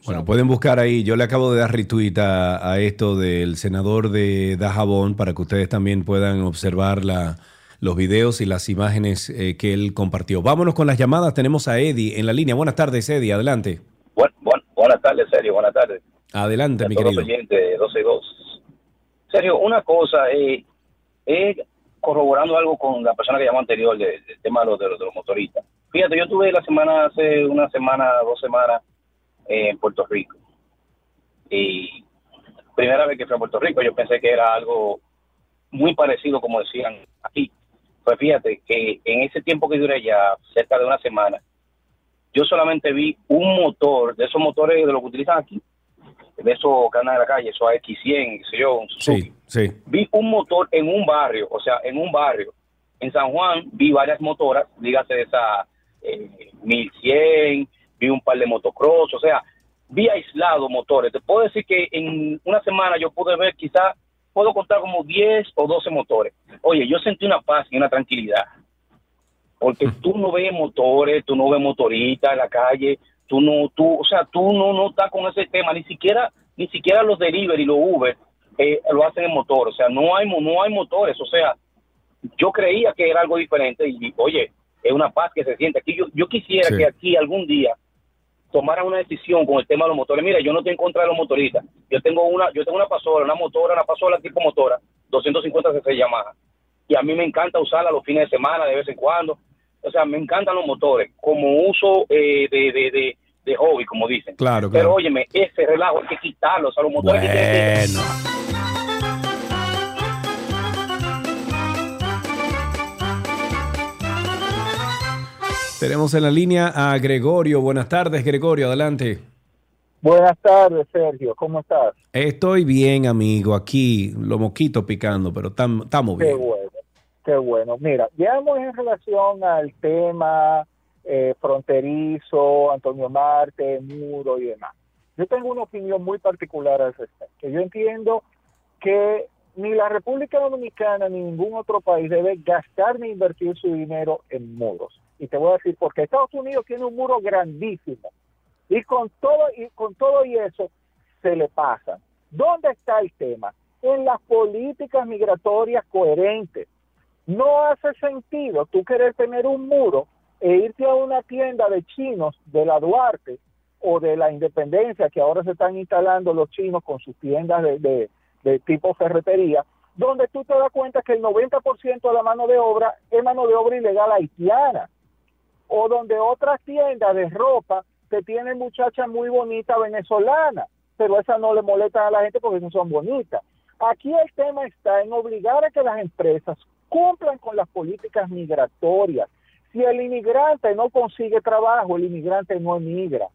bueno, pueden buscar ahí. Yo le acabo de dar retweet a, esto del senador de Dajabón para que ustedes también puedan observar la, los videos y las imágenes eh, que él compartió. Vámonos con las llamadas. Tenemos a Eddie en la línea. Buenas tardes, Eddie. Adelante. buenas tardes, Sergio. Buenas tardes. Adelante, mi querido. 12 2. Sergio, una cosa, eh, eh, corroborando algo con la persona que llamó anterior del tema de los, de los motoristas. Fíjate, yo tuve la semana, hace una semana, dos semanas, en Puerto Rico. Y primera vez que fui a Puerto Rico, yo pensé que era algo muy parecido, como decían aquí. Pues fíjate que en ese tiempo que duré ya, cerca de una semana, yo solamente vi un motor, de esos motores de los que utilizan aquí, de esos que andan en la calle, esos X100, sé yo, sí, sí. Vi un motor en un barrio, o sea, en un barrio. En San Juan vi varias motoras, dígase esa eh, 1100, vi un par de motocross, o sea, vi aislado motores. Te puedo decir que en una semana yo pude ver quizás, puedo contar como 10 o 12 motores. Oye, yo sentí una paz y una tranquilidad. Porque tú no ves motores, tú no ves motoristas en la calle, tú no, tú, o sea, tú no, no estás con ese tema, ni siquiera, ni siquiera los delivery y los Uber eh, lo hacen en motor, o sea, no hay, no hay motores, o sea, yo creía que era algo diferente y, oye, es una paz que se siente aquí. Yo, yo quisiera que aquí algún día tomara una decisión con el tema de los motores. Mira, yo no estoy en contra de los motoristas. Yo tengo una, yo tengo una pasola, una motora, una pasola tipo motora, 250 cc Yamaha. Y a mí me encanta usarla los fines de semana, de vez en cuando. O sea, me encantan los motores. Como uso eh, de, de, de hobby, como dicen. Claro, Pero claro. óyeme, ese relajo hay que quitarlo, o sea, los motores que tienen que- Bueno. Tenemos en la línea a Gregorio. Buenas tardes, Gregorio. Adelante. Buenas tardes, Sergio. ¿Cómo estás? Estoy bien, amigo. Aquí, los mosquitos picando, pero tam- estamos Qué bien. bueno, qué bueno. Mira, digamos en relación al tema eh, fronterizo, Antonio Marte, muro y demás. Yo tengo una opinión muy particular al respecto. Yo entiendo que ni la República Dominicana ni ningún otro país debe gastar ni invertir su dinero en muros. Y te voy a decir, porque Estados Unidos tiene un muro grandísimo y con todo y con todo y eso se le pasa. ¿Dónde está el tema? En las políticas migratorias coherentes. No hace sentido tú querer tener un muro e irte a una tienda de chinos de la Duarte o de la Independencia, que ahora se están instalando los chinos con sus tiendas de, de- tipo ferretería, donde tú te das cuenta que el 90% de la mano de obra es mano de obra ilegal haitiana o donde otras tiendas de ropa te tienen muchachas muy bonitas venezolanas, pero esas no le molestan a la gente porque no son bonitas. Aquí el tema está en obligar a que las empresas cumplan con las políticas migratorias. Si el inmigrante no consigue trabajo, el inmigrante no emigra.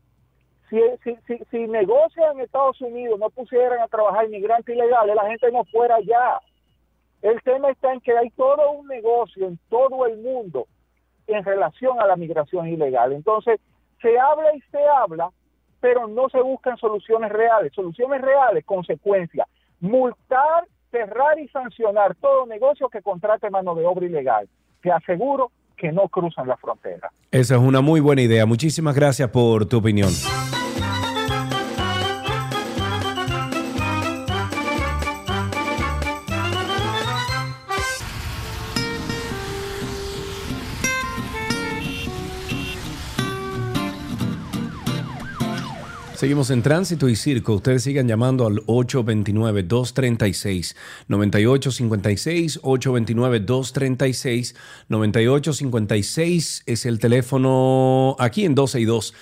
Si, si, si, si negocios en Estados Unidos no pusieran a trabajar inmigrantes ilegales, la gente no fuera allá. El tema está en que hay todo un negocio en todo el mundo en relación a la migración ilegal. Entonces, se habla y se habla, pero no se buscan soluciones reales. Soluciones reales, consecuencias. Multar, cerrar y sancionar todo negocio que contrate mano de obra ilegal. Te aseguro que no cruzan la frontera. Esa es una muy buena idea. Muchísimas gracias por tu opinión. Seguimos en Tránsito y Circo. Ustedes sigan llamando al 829-236-9856. 829-236-9856 es el teléfono aquí en 12 y 2.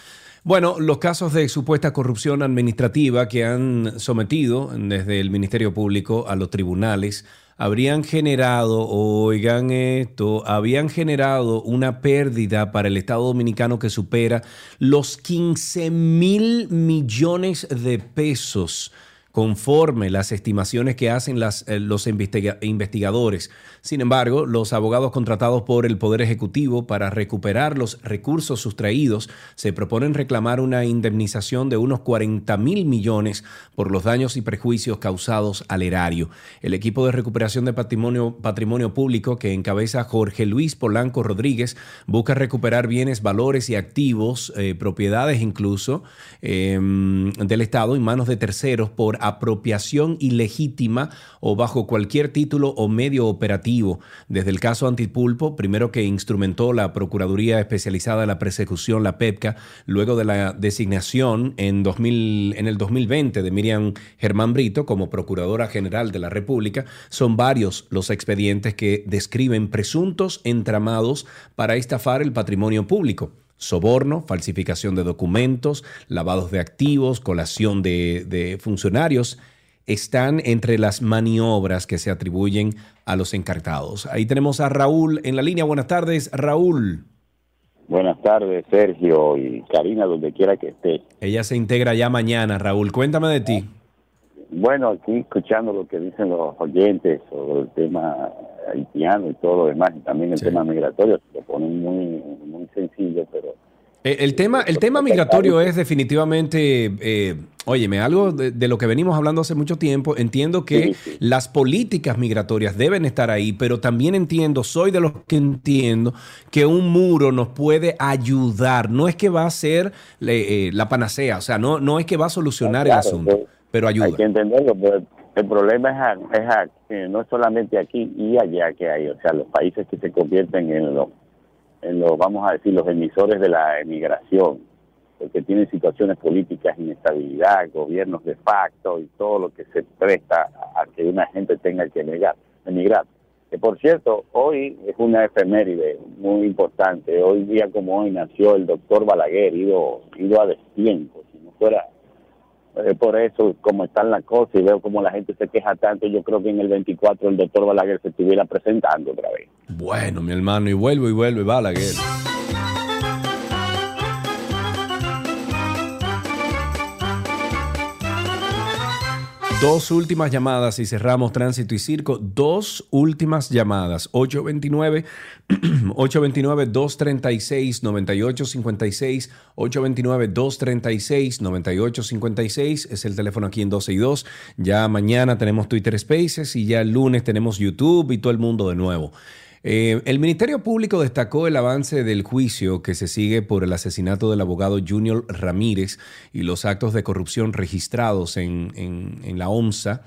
Bueno, los casos de supuesta corrupción administrativa que han sometido desde el Ministerio Público a los tribunales habrían generado, oigan esto, habían generado una pérdida para el Estado Dominicano que supera los 15 mil millones de pesos conforme las estimaciones que hacen eh, los investiga- investigadores. Sin embargo, los abogados contratados por el Poder Ejecutivo para recuperar los recursos sustraídos se proponen reclamar una indemnización de unos 40 mil millones por los daños y prejuicios causados al erario. El equipo de recuperación de patrimonio, patrimonio público que encabeza Jorge Luis Polanco Rodríguez busca recuperar bienes, valores y activos, eh, propiedades incluso, eh, del Estado en manos de terceros por apropiación ilegítima o bajo cualquier título o medio operativo. Desde el caso Antipulpo, primero que instrumentó la Procuraduría Especializada de la Persecución, la PEPCA, luego de la designación en, 2000, en el 2020 de Miriam Germán Brito como Procuradora General de la República, son varios los expedientes que describen presuntos entramados para estafar el patrimonio público soborno, falsificación de documentos, lavados de activos, colación de, de funcionarios, están entre las maniobras que se atribuyen a los encartados. Ahí tenemos a Raúl en la línea. Buenas tardes, Raúl. Buenas tardes, Sergio y Karina, donde quiera que esté. Ella se integra ya mañana. Raúl, cuéntame de ti. Bueno, aquí escuchando lo que dicen los oyentes sobre el tema haitiano y todo lo demás, y también el tema migratorio, se lo ponen muy, muy sencillo, pero Eh, El tema, el tema migratorio es definitivamente, eh, óyeme, algo de, de lo que venimos hablando hace mucho tiempo. Entiendo que las políticas migratorias deben estar ahí, pero también entiendo, soy de los que entiendo que un muro nos puede ayudar. No es que va a ser eh, la panacea, o sea, no, no es que va a solucionar el Claro, asunto, pues, pero ayuda. hay que entenderlo. pero el problema es, es eh, no es solamente aquí y allá que hay, o sea, los países que se convierten en los, en los, vamos a decir, los emisores de la emigración, porque tienen situaciones políticas, inestabilidad, gobiernos de facto y todo lo que se presta a que una gente tenga que negar, emigrar. Que por cierto, hoy es una efeméride muy importante. Hoy día como hoy nació el doctor Balaguer, ido, ido a destiempo. Si no fuera eh, por eso, como están las cosas y veo como la gente se queja tanto, yo creo que en el 24 el doctor Balaguer se estuviera presentando otra vez. Bueno, mi hermano, y vuelvo y vuelve Balaguer. Dos últimas llamadas y cerramos tránsito y circo. Dos últimas llamadas. 829 829-236-9856. 829-236-9856 es el teléfono aquí en 12 y 2. Ya mañana tenemos Twitter Spaces y ya el lunes tenemos YouTube y todo el mundo de nuevo. Eh, el Ministerio Público destacó el avance del juicio que se sigue por el asesinato del abogado Junior Ramírez y los actos de corrupción registrados en, en- en la OMSA.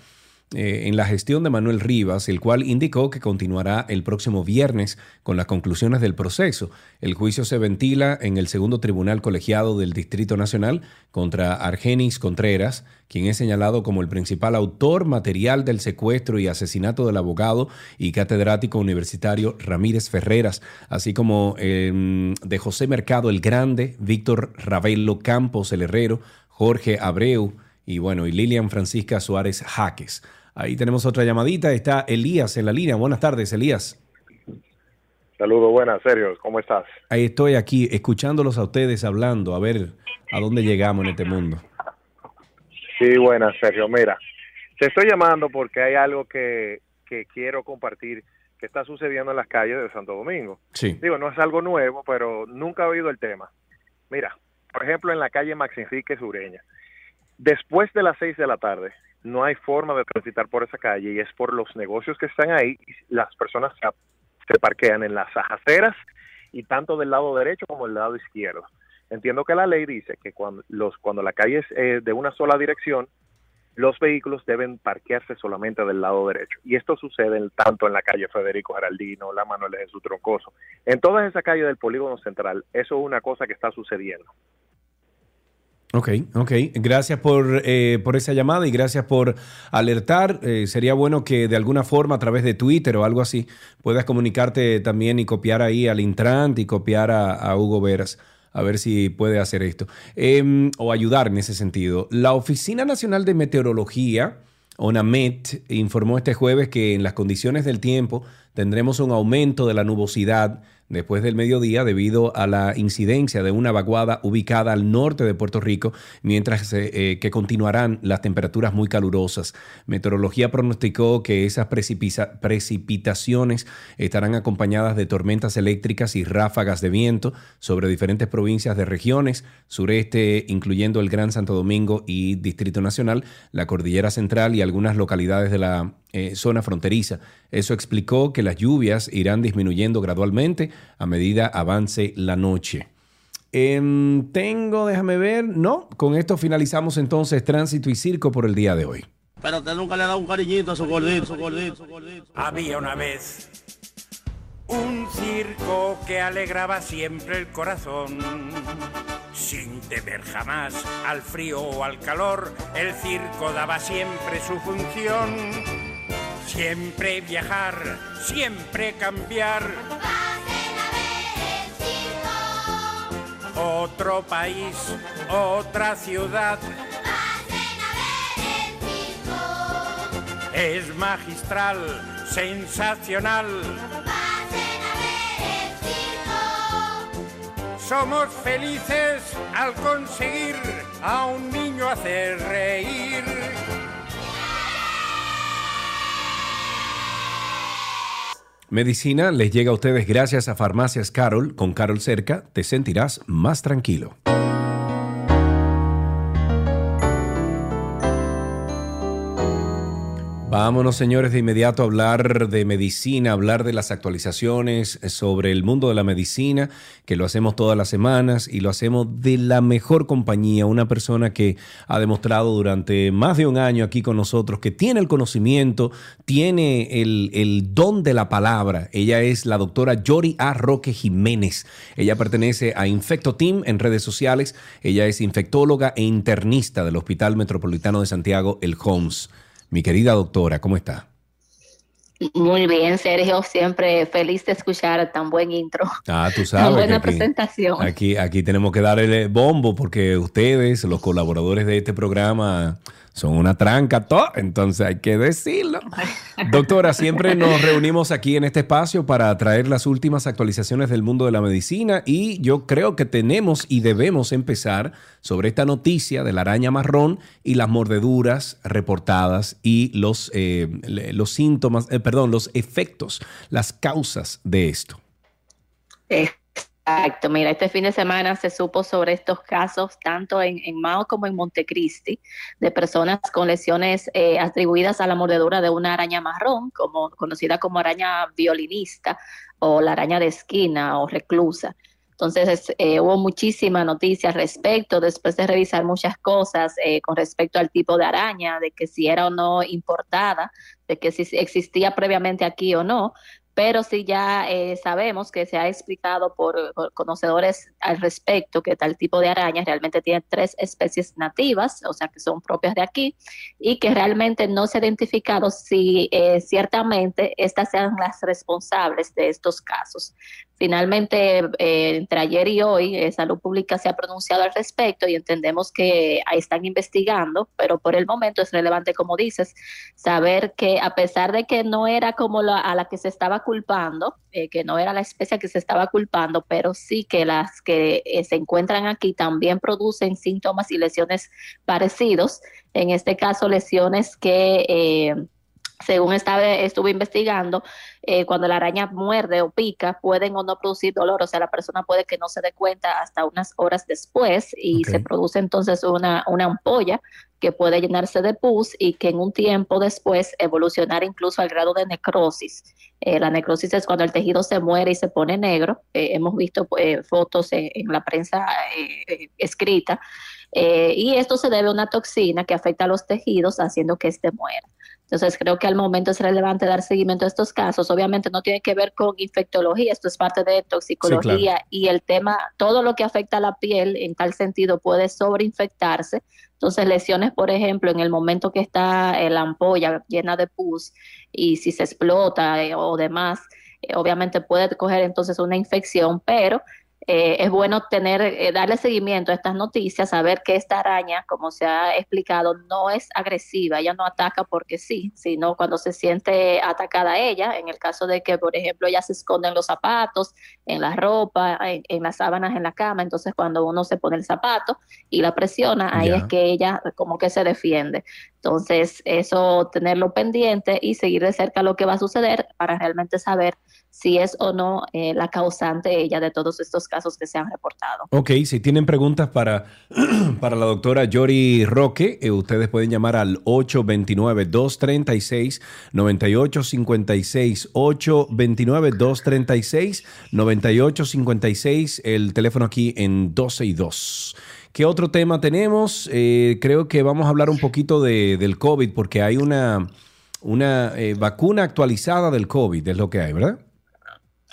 Eh, en la gestión de Manuel Rivas, el cual indicó que continuará el próximo viernes con las conclusiones del proceso. El juicio se ventila en el segundo tribunal colegiado del Distrito Nacional contra Argenis Contreras, quien es señalado como el principal autor material del secuestro y asesinato del abogado y catedrático universitario Ramírez Ferreras, así como eh, de José Mercado el Grande, Víctor Ravelo Campos el Herrero, Jorge Abreu y bueno, y Lilian Francisca Suárez Jaques. Ahí tenemos otra llamadita, está Elías en la línea. Buenas tardes, Elías. Saludos, buenas, Sergio, ¿cómo estás? Ahí estoy aquí escuchándolos a ustedes hablando, a ver a dónde llegamos en este mundo. Sí, buenas, Sergio. Mira, te estoy llamando porque hay algo que, que quiero compartir que está sucediendo en las calles de Santo Domingo. Sí. Digo, no es algo nuevo, pero nunca he oído el tema. Mira, por ejemplo, en la calle Max Enrique Sureña, después de las seis de la tarde, no hay forma de transitar por esa calle y es por los negocios que están ahí las personas se, parquean en las aceras y tanto del lado derecho como del lado izquierdo. Entiendo que la ley dice que cuando, los, cuando la calle es eh, de una sola dirección, los vehículos deben parquearse solamente del lado derecho. Y esto sucede tanto en la calle Federico Geraldino, la Manuel Jesús Troncoso. En todas esas calles del polígono central, eso es una cosa que está sucediendo. Ok, ok. Gracias por, eh, por esa llamada y gracias por alertar. Eh, sería bueno que de alguna forma a través de Twitter o algo así puedas comunicarte también y copiar ahí al Intrant y copiar a, Hugo Veras. A ver si puede hacer esto. Em, o ayudar en ese sentido. La Oficina Nacional de Meteorología, ONAMET, informó este jueves que en las condiciones del tiempo tendremos un aumento de la nubosidad después del mediodía debido a la incidencia de una vaguada ubicada al norte de Puerto Rico, mientras eh, que continuarán las temperaturas muy calurosas. Meteorología pronosticó que esas precipitaciones estarán acompañadas de tormentas eléctricas y ráfagas de viento sobre diferentes provincias de regiones, sureste, incluyendo el Gran Santo Domingo y Distrito Nacional, la Cordillera Central y algunas localidades de la eh, zona fronteriza. Eso explicó que las lluvias irán disminuyendo gradualmente a medida avance la noche. Em, tengo, déjame ver, no, con esto finalizamos entonces tránsito y circo por el día de hoy. Pero usted nunca le da un cariñito a su gordito, su gordito, su gordito. Había una vez un circo que alegraba siempre el corazón. Sin temer jamás al frío o al calor, el circo daba siempre su función. Siempre viajar, siempre cambiar. Otro país, otra ciudad. Es magistral, sensacional. Somos felices al conseguir a un niño hacer reír. Medicina les llega a ustedes gracias a Farmacias Carol. Con Carol cerca te sentirás más tranquilo. Vámonos, señores, de inmediato a hablar de medicina, hablar de las actualizaciones sobre el mundo de la medicina, que lo hacemos todas las semanas y lo hacemos de la mejor compañía, una persona que ha demostrado durante más de un año aquí con nosotros que tiene el conocimiento, tiene el, el don de la palabra. Ella es la doctora Yori A. Roque Jiménez. Ella pertenece a Infecto Team en redes sociales. Ella es infectóloga e internista del Hospital Metropolitano de Santiago, el HOMS. Mi querida doctora, ¿cómo está? Muy bien, Sergio, siempre feliz de escuchar tan buen intro. Ah, tú Tan sabes. buena que aquí, presentación. aquí, aquí tenemos que darle bombo porque ustedes, los colaboradores de este programa, son una tranca, todo. Entonces hay que decirlo. Doctora, siempre nos reunimos aquí en este espacio para traer las últimas actualizaciones del mundo de la medicina y yo creo que tenemos y debemos empezar sobre esta noticia de la araña marrón y las mordeduras reportadas y los, eh, los síntomas, eh, perdón, los efectos, las causas de esto. Exacto, mira, este fin de semana se supo sobre estos casos tanto en, en Mao como en Montecristi de personas con lesiones eh, atribuidas a la mordedura de una araña marrón, como conocida como araña violinista o la araña de esquina o reclusa. Entonces es- eh, hubo muchísima noticia al respecto, después de revisar muchas cosas eh, con respecto al tipo de araña, de que si era o no importada, de que si existía previamente aquí o no, pero sí ya eh, sabemos que se ha explicado por, conocedores al respecto que tal tipo de arañas realmente tiene tres especies nativas, o sea que son propias de aquí, y que realmente no se ha identificado si eh, ciertamente estas sean las responsables de estos casos. Finalmente, eh, entre ayer y hoy, eh, Salud Pública se ha pronunciado al respecto y entendemos que están investigando, pero por el momento es relevante, como dices, saber que a pesar de que no era como la, a la que se estaba culpando, eh, que no era la especie que se estaba culpando, pero sí que las que eh, se encuentran aquí también producen síntomas y lesiones parecidos. En este caso, lesiones que... según estaba, estuve investigando, eh, cuando la araña muerde o pica, pueden o no producir dolor, o sea, la persona puede que no se dé cuenta hasta unas horas después y se produce entonces una, una ampolla que puede llenarse de pus y que en un tiempo después evolucionar incluso al grado de necrosis. Eh, la necrosis es cuando el tejido se muere y se pone negro. Eh, hemos visto eh, fotos en, en la prensa escrita. Y esto se debe a una toxina que afecta a los tejidos haciendo que éste muera. Entonces creo que al momento es relevante dar seguimiento a estos casos. Obviamente no tiene que ver con infectología, esto es parte de toxicología claro. y el tema, todo lo que afecta a la piel en tal sentido puede sobreinfectarse. Entonces lesiones, por ejemplo, en el momento que está eh, la ampolla llena de pus y si se explota eh, o demás, eh, obviamente puede coger entonces una infección, pero eh, es bueno tener, eh, darle seguimiento a estas noticias, saber que esta araña, como se ha explicado, no es agresiva, ella no ataca porque sí, sino cuando se siente atacada ella, en el caso de que, por ejemplo, ella se esconde en los zapatos, en la ropa, en, en las sábanas, en la cama, entonces cuando uno se pone el zapato y la presiona, ahí es que ella como que se defiende. Entonces, eso tenerlo pendiente y seguir de cerca lo que va a suceder para realmente saber si es o no eh, la causante ella de todos estos casos que se han reportado. Ok, si tienen preguntas para, para la doctora Yori Roque, eh, ustedes pueden llamar al 829-236-9856. 829-236-9856, el teléfono aquí en 12 y 2. ¿Qué otro tema tenemos? Eh, creo que vamos a hablar un poquito de, del COVID porque hay una, una eh, vacuna actualizada del COVID, es lo que hay, ¿verdad?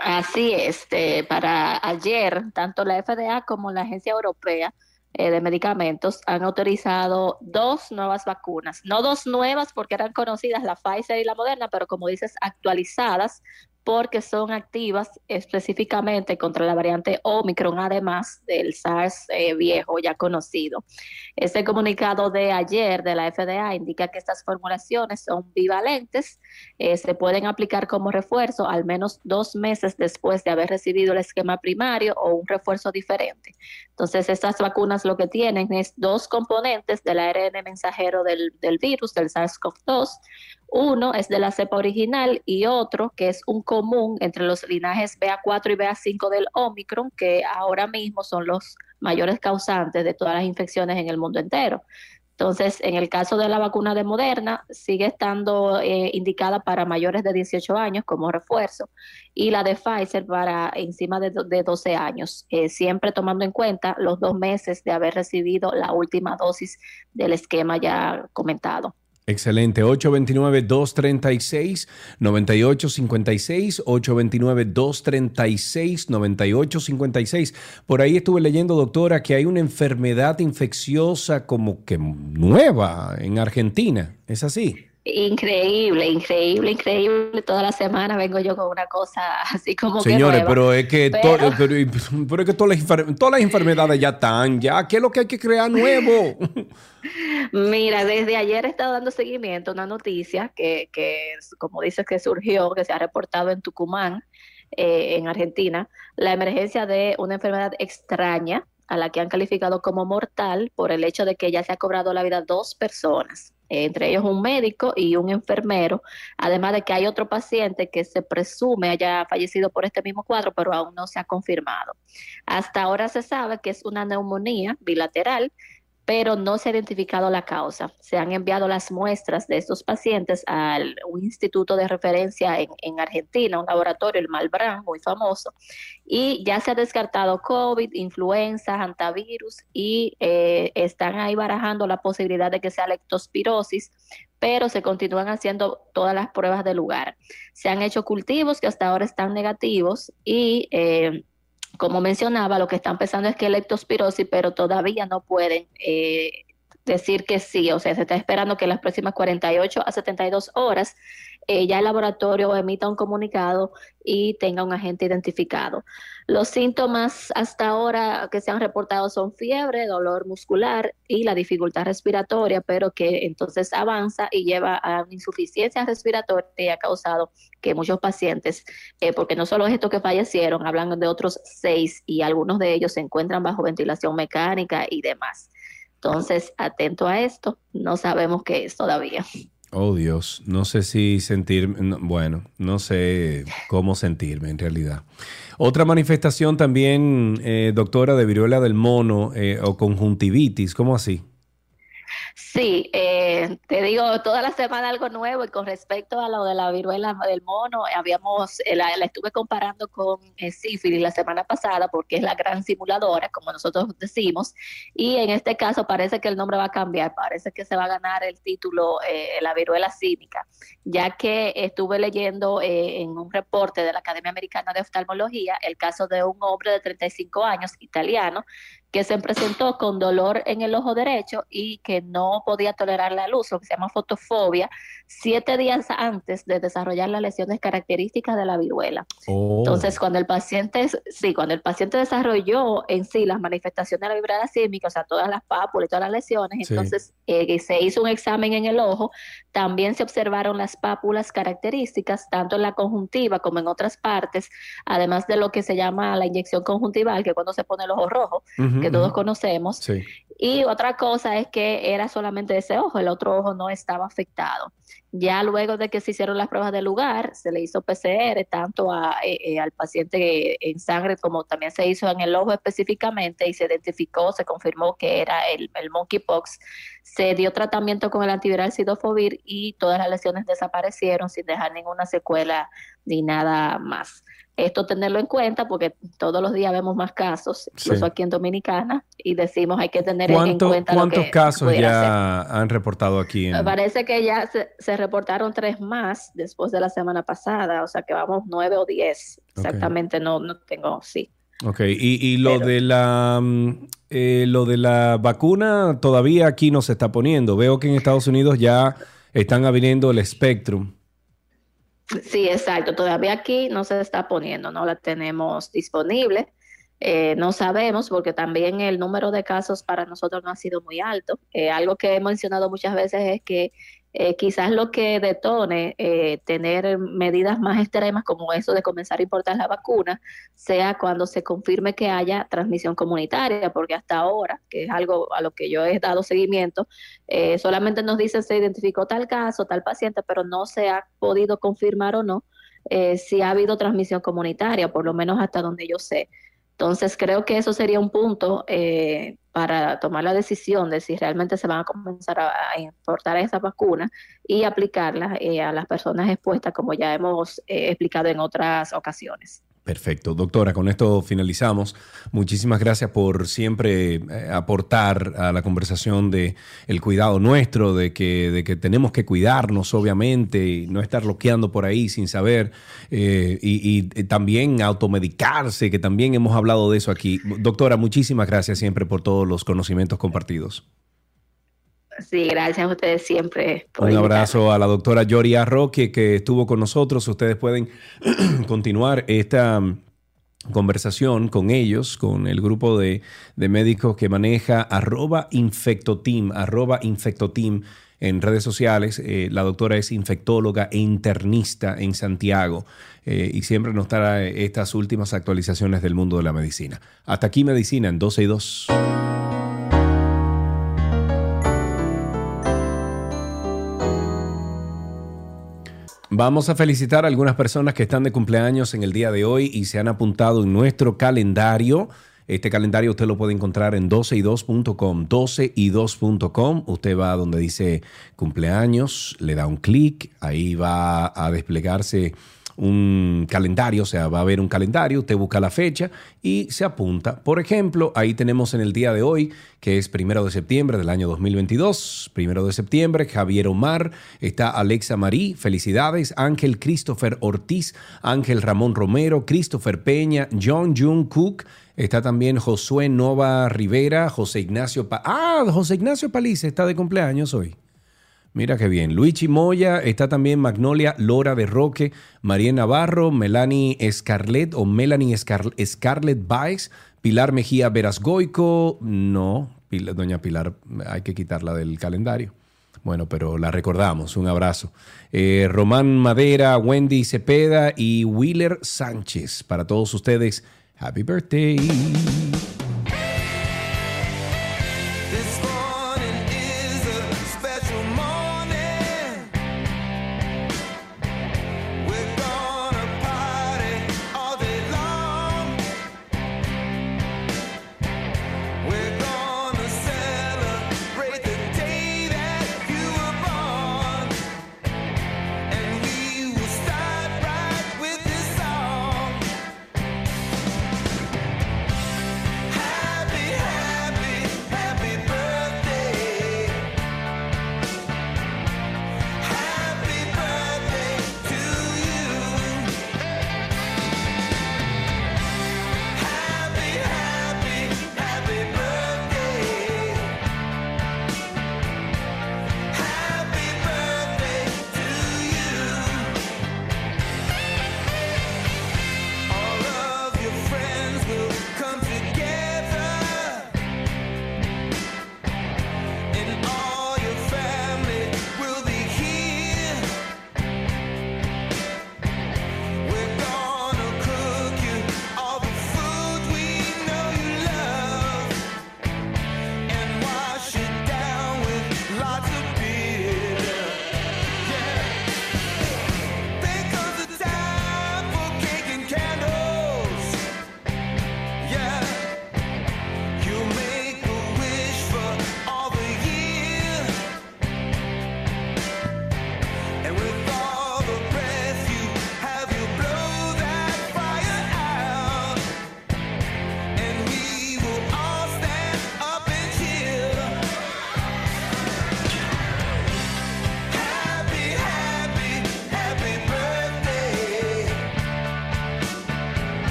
Así es, este, para ayer, tanto la FDA como la Agencia Europea eh, de Medicamentos han autorizado dos nuevas vacunas. No dos nuevas porque eran conocidas, la Pfizer y la Moderna, pero como dices, actualizadas porque son activas específicamente contra la variante Omicron, además del SARS eh, viejo ya conocido. Este comunicado de ayer de la FDA indica que estas formulaciones son bivalentes, eh, se pueden aplicar como refuerzo al menos dos meses después de haber recibido el esquema primario o un refuerzo diferente. Entonces, estas vacunas lo que tienen es dos componentes del ARN mensajero del, del virus, del SARS-CoV-2. Uno es de la cepa original y otro que es un común entre los linajes BA4 y BA5 del Omicron, que ahora mismo son los mayores causantes de todas las infecciones en el mundo entero. Entonces, en el caso de la vacuna de Moderna, sigue estando eh, indicada para mayores de 18 años como refuerzo y la de Pfizer para encima de, do- de 12 años, eh, siempre tomando en cuenta los dos meses de haber recibido la última dosis del esquema ya comentado. Excelente. 829-236-9856. 829-236-9856. Por ahí estuve leyendo, doctora, que hay una enfermedad infecciosa como que nueva en Argentina. ¿Es así? Increíble, increíble, increíble. Toda la semana vengo yo con una cosa así como Señores, que nueva. pero es que, to- Pero- es que todas las, todas las enfermedades ya están, ya. ¿Qué es lo que hay que crear nuevo? Mira, desde ayer he estado dando seguimiento a una noticia que, que como dices, que surgió, que se ha reportado en Tucumán, eh, en Argentina, la emergencia de una enfermedad extraña a la que han calificado como mortal por el hecho de que ya se ha cobrado la vida dos personas, eh, entre ellos un médico y un enfermero, además de que hay otro paciente que se presume haya fallecido por este mismo cuadro, pero aún no se ha confirmado. Hasta ahora se sabe que es una neumonía bilateral pero no se ha identificado la causa. Se han enviado las muestras de estos pacientes a un instituto de referencia en, en Argentina, un laboratorio, el Malbrán, muy famoso, y ya se ha descartado COVID, influenza, antivirus, y eh, están ahí barajando la posibilidad de que sea leptospirosis, pero se continúan haciendo todas las pruebas del lugar. Se han hecho cultivos que hasta ahora están negativos y... eh, como mencionaba, lo que están pensando es que leptospirosis, pero todavía no pueden eh, decir que sí. O sea, se está esperando que en las próximas 48 a 72 horas eh, ya el laboratorio emita un comunicado y tenga un agente identificado. Los síntomas hasta ahora que se han reportado son fiebre, dolor muscular y la dificultad respiratoria, pero que entonces avanza y lleva a insuficiencia respiratoria y ha causado que muchos pacientes, eh, porque no solo es esto que fallecieron, hablan de otros seis y algunos de ellos se encuentran bajo ventilación mecánica y demás. Entonces, atento a esto, no sabemos qué es todavía. Oh Dios, no sé si sentirme, no, bueno, no sé cómo sentirme en realidad. Otra manifestación también, eh, doctora, de viruela del mono eh, o conjuntivitis, ¿cómo así? Sí, eh, te digo, toda la semana algo nuevo y con respecto a lo de la viruela del mono, habíamos, eh, la, la estuve comparando con eh, sífilis la semana pasada porque es la gran simuladora, como nosotros decimos, y en este caso parece que el nombre va a cambiar, parece que se va a ganar el título eh, la viruela cínica, ya que estuve leyendo eh, en un reporte de la Academia Americana de Oftalmología el caso de un hombre de 35 años, italiano, que se presentó con dolor en el ojo derecho y que no podía tolerar la luz, lo que se llama fotofobia, siete días antes de desarrollar las lesiones características de la viruela. Oh. Entonces, cuando el paciente, sí, cuando el paciente desarrolló en sí las manifestaciones de la viruela sísmica, o sea, todas las pápulas y todas las lesiones, Sí. entonces eh, se hizo un examen en el ojo, también se observaron las pápulas características, tanto en la conjuntiva como en otras partes, además de lo que se llama la inyección conjuntival, que cuando se pone el ojo rojo, Que todos conocemos. Sí. Y otra cosa es que era solamente ese ojo, el otro ojo no estaba afectado. Ya luego de que se hicieron las pruebas del lugar, se le hizo PCR tanto a, eh, eh, al paciente en sangre como también se hizo en el ojo específicamente y se identificó, se confirmó que era el, el monkeypox. Se dio tratamiento con el antiviral sidofovir y todas las lesiones desaparecieron sin dejar ninguna secuela ni nada más. Esto tenerlo en cuenta porque todos los días vemos más casos, incluso Sí. aquí en Dominicana, y decimos hay que tener en ¿Cuánto- cuenta lo ¿Cuántos que casos ya han reportado aquí? En, parece que ya se, se reportaron tres más después de la semana pasada, o sea que vamos nueve o diez. Exactamente, no, no tengo, sí. Ok, y, y lo de la mm, eh, lo de la vacuna todavía aquí no se está poniendo. Veo que en Estados Unidos ya están abriendo el Spectrum. Sí, exacto. Todavía aquí no se está poniendo, no la tenemos disponible. Eh, no sabemos porque también el número de casos para nosotros no ha sido muy alto. Eh, algo que he mencionado muchas veces es que eh, quizás lo que detone eh, tener medidas más extremas como eso de comenzar a importar la vacuna sea cuando se confirme que haya transmisión comunitaria, porque hasta ahora, que es algo a lo que yo he dado seguimiento, solamente nos dicen se identificó tal caso, tal paciente, pero no se ha podido confirmar o no si ha habido transmisión comunitaria, por lo menos hasta donde yo sé. Entonces creo que eso sería un punto eh, para tomar la decisión de si realmente se van a comenzar a, importar esas vacunas y aplicarlas eh, a las personas expuestas, como ya hemos eh, explicado en otras ocasiones. Perfecto. Doctora, con esto finalizamos. Muchísimas gracias por siempre eh, aportar a la conversación de el cuidado nuestro, de que, de que tenemos que cuidarnos, obviamente, y no estar loqueando por ahí sin saber, eh, y, y, eh, también automedicarse, que también hemos hablado de eso aquí. Doctora, muchísimas gracias siempre por todos los conocimientos compartidos. Sí, gracias a ustedes siempre. por Un invitarme. abrazo a la doctora Yoria Roque que estuvo con nosotros. Ustedes pueden continuar esta mm, conversación con ellos, con el grupo de, de médicos que maneja arroba infectoteam, arroba infectoteam en redes sociales. Eh, la doctora es infectóloga e internista en Santiago eh, y siempre nos trae estas últimas actualizaciones del mundo de la medicina. Hasta aquí medicina en 12 y 2. Vamos a felicitar a algunas personas que están de cumpleaños en el día de hoy y se han apuntado en nuestro calendario. Este calendario usted lo puede encontrar en 12y2.com, 12y2.com. Usted va donde dice cumpleaños, le da un clic, ahí va a desplegarse un calendario, o sea, va a haber un calendario, usted busca la fecha y se apunta. Por ejemplo, ahí tenemos en el día de hoy, que es primero de septiembre del año 2022, primero de septiembre, Javier Omar, está Alexa Marí, felicidades, Ángel Christopher Ortiz, Ángel Ramón Romero, Christopher Peña, John Jung Cook, Está también Josué Nova Rivera, José Ignacio Ah, José Ignacio Palice está de cumpleaños hoy. Mira qué bien. Luigi Moya, está también Magnolia Lora de Roque, María Navarro, Melanie Scarlett o Melanie Scar- Scarlett Baez, Pilar Mejía Verasgoico. No, doña Pilar, hay que quitarla del calendario. Bueno, pero la recordamos. Un abrazo. Eh, Román Madera, Wendy Cepeda y Wheeler Sánchez. Para todos ustedes, happy birthday.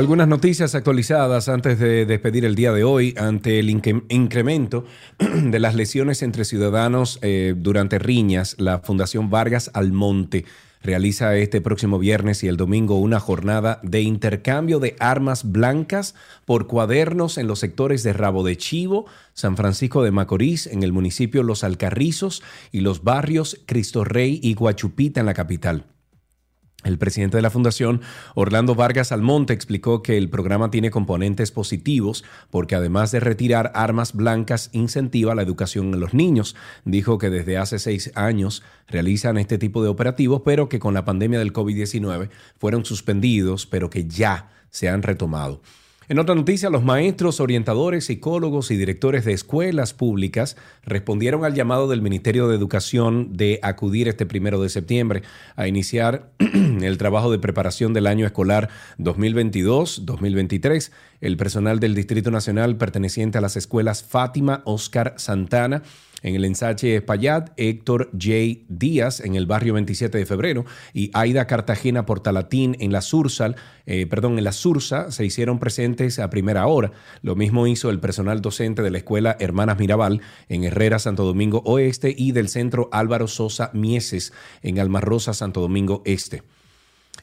Algunas noticias actualizadas antes de despedir el día de hoy ante el incremento de las lesiones entre ciudadanos eh, durante riñas. La Fundación Vargas Almonte realiza este próximo viernes y el domingo una jornada de intercambio de armas blancas por cuadernos en los sectores de Rabo de Chivo, San Francisco de Macorís, en el municipio Los Alcarrizos y los barrios Cristo Rey y Guachupita en la capital. El presidente de la Fundación, Orlando Vargas Almonte, explicó que el programa tiene componentes positivos porque además de retirar armas blancas, incentiva la educación en los niños. Dijo que desde hace seis años realizan este tipo de operativos, pero que con la pandemia del COVID-19 fueron suspendidos, pero que ya se han retomado. En otra noticia, los maestros, orientadores, psicólogos y directores de escuelas públicas respondieron al llamado del Ministerio de Educación de acudir este primero de septiembre a iniciar el trabajo de preparación del año escolar 2022-2023. El personal del Distrito Nacional perteneciente a las escuelas Fátima Oscar Santana, en el ensache Espaillat, Héctor J. Díaz en el barrio 27 de febrero y Aida Cartagena Portalatín en la Sursal, eh, perdón, en la Sursa se hicieron presentes a primera hora. Lo mismo hizo el personal docente de la escuela Hermanas Mirabal en Herrera, Santo Domingo Oeste y del centro Álvaro Sosa Mieses en Almarrosa, Santo Domingo Este.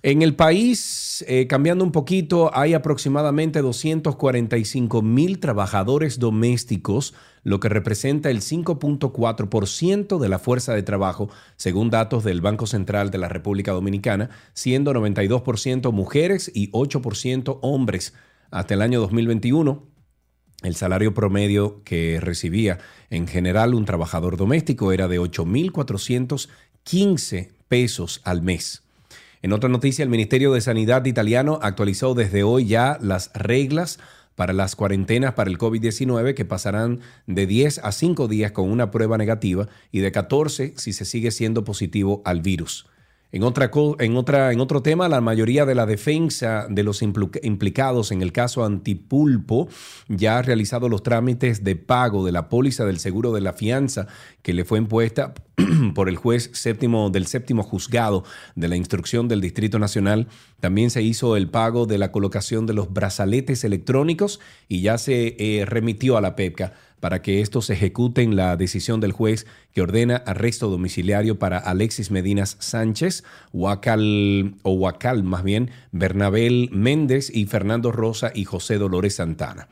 En el país, eh, cambiando un poquito, hay aproximadamente 245 mil trabajadores domésticos, lo que representa el 5.4% de la fuerza de trabajo, según datos del Banco Central de la República Dominicana, siendo 92% mujeres y 8% hombres. Hasta el año 2021, el salario promedio que recibía en general un trabajador doméstico era de 8.415 pesos al mes. En otra noticia, el Ministerio de Sanidad italiano actualizó desde hoy ya las reglas para las cuarentenas para el COVID-19 que pasarán de 10 a 5 días con una prueba negativa y de 14 si se sigue siendo positivo al virus. En, otra, en, otra, en otro tema, la mayoría de la defensa de los implicados en el caso Antipulpo ya ha realizado los trámites de pago de la póliza del seguro de la fianza que le fue impuesta por el juez séptimo del séptimo juzgado de la instrucción del Distrito Nacional. También se hizo el pago de la colocación de los brazaletes electrónicos y ya se eh, remitió a la PEPCA para que estos ejecuten la decisión del juez que ordena arresto domiciliario para Alexis Medinas Sánchez, Huacal, o Huacal más bien, Bernabel Méndez y Fernando Rosa y José Dolores Santana.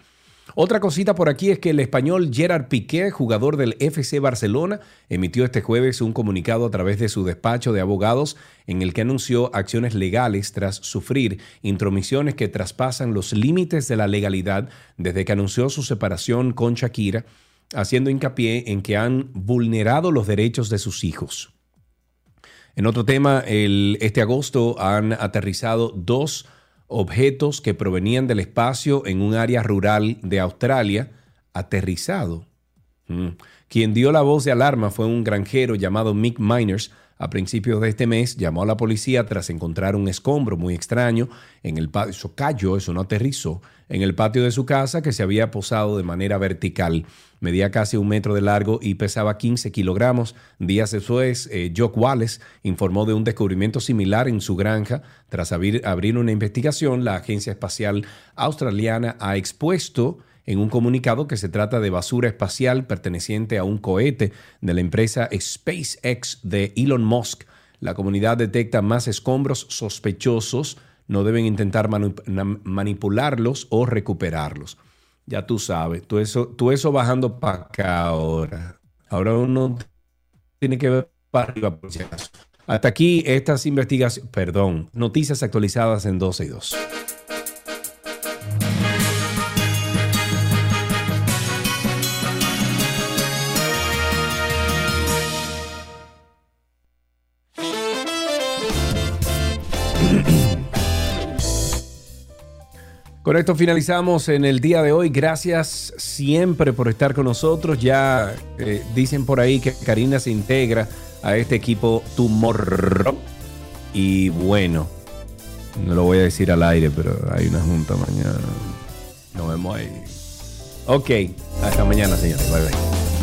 Otra cosita por aquí es que el español Gerard Piqué, jugador del FC Barcelona, emitió este jueves un comunicado a través de su despacho de abogados en el que anunció acciones legales tras sufrir intromisiones que traspasan los límites de la legalidad desde que anunció su separación con Shakira, haciendo hincapié en que han vulnerado los derechos de sus hijos. En otro tema, el- este agosto han aterrizado dos objetos que provenían del espacio en un área rural de Australia. Aterrizado. Mm. Quien dio la voz de alarma fue un granjero llamado Mick Miners. A principios de este mes llamó a la policía tras encontrar un escombro muy extraño en el patio. Eso cayó, eso no aterrizó. En el patio de su casa que se había posado de manera vertical. Medía casi un metro de largo y pesaba 15 kilogramos. Días después, eh, Jock Wallace informó de un descubrimiento similar en su granja. Tras abrir, abrir una investigación, la Agencia Espacial Australiana ha expuesto en un comunicado que se trata de basura espacial perteneciente a un cohete de la empresa SpaceX de Elon Musk. La comunidad detecta más escombros sospechosos, no deben intentar manipularlos o recuperarlos. Ya tú sabes, tú eso, tú eso bajando para acá ahora. Ahora uno tiene que ver para arriba. Hasta aquí estas investigaciones, perdón, noticias actualizadas en 12 y 2. Con esto finalizamos en el día de hoy. Gracias siempre por estar con nosotros. Ya eh, dicen por ahí que Karina se integra a este equipo Tumor. Y bueno, no lo voy a decir al aire, pero hay una junta mañana. Nos vemos ahí. Ok, hasta mañana, señores. Bye bye.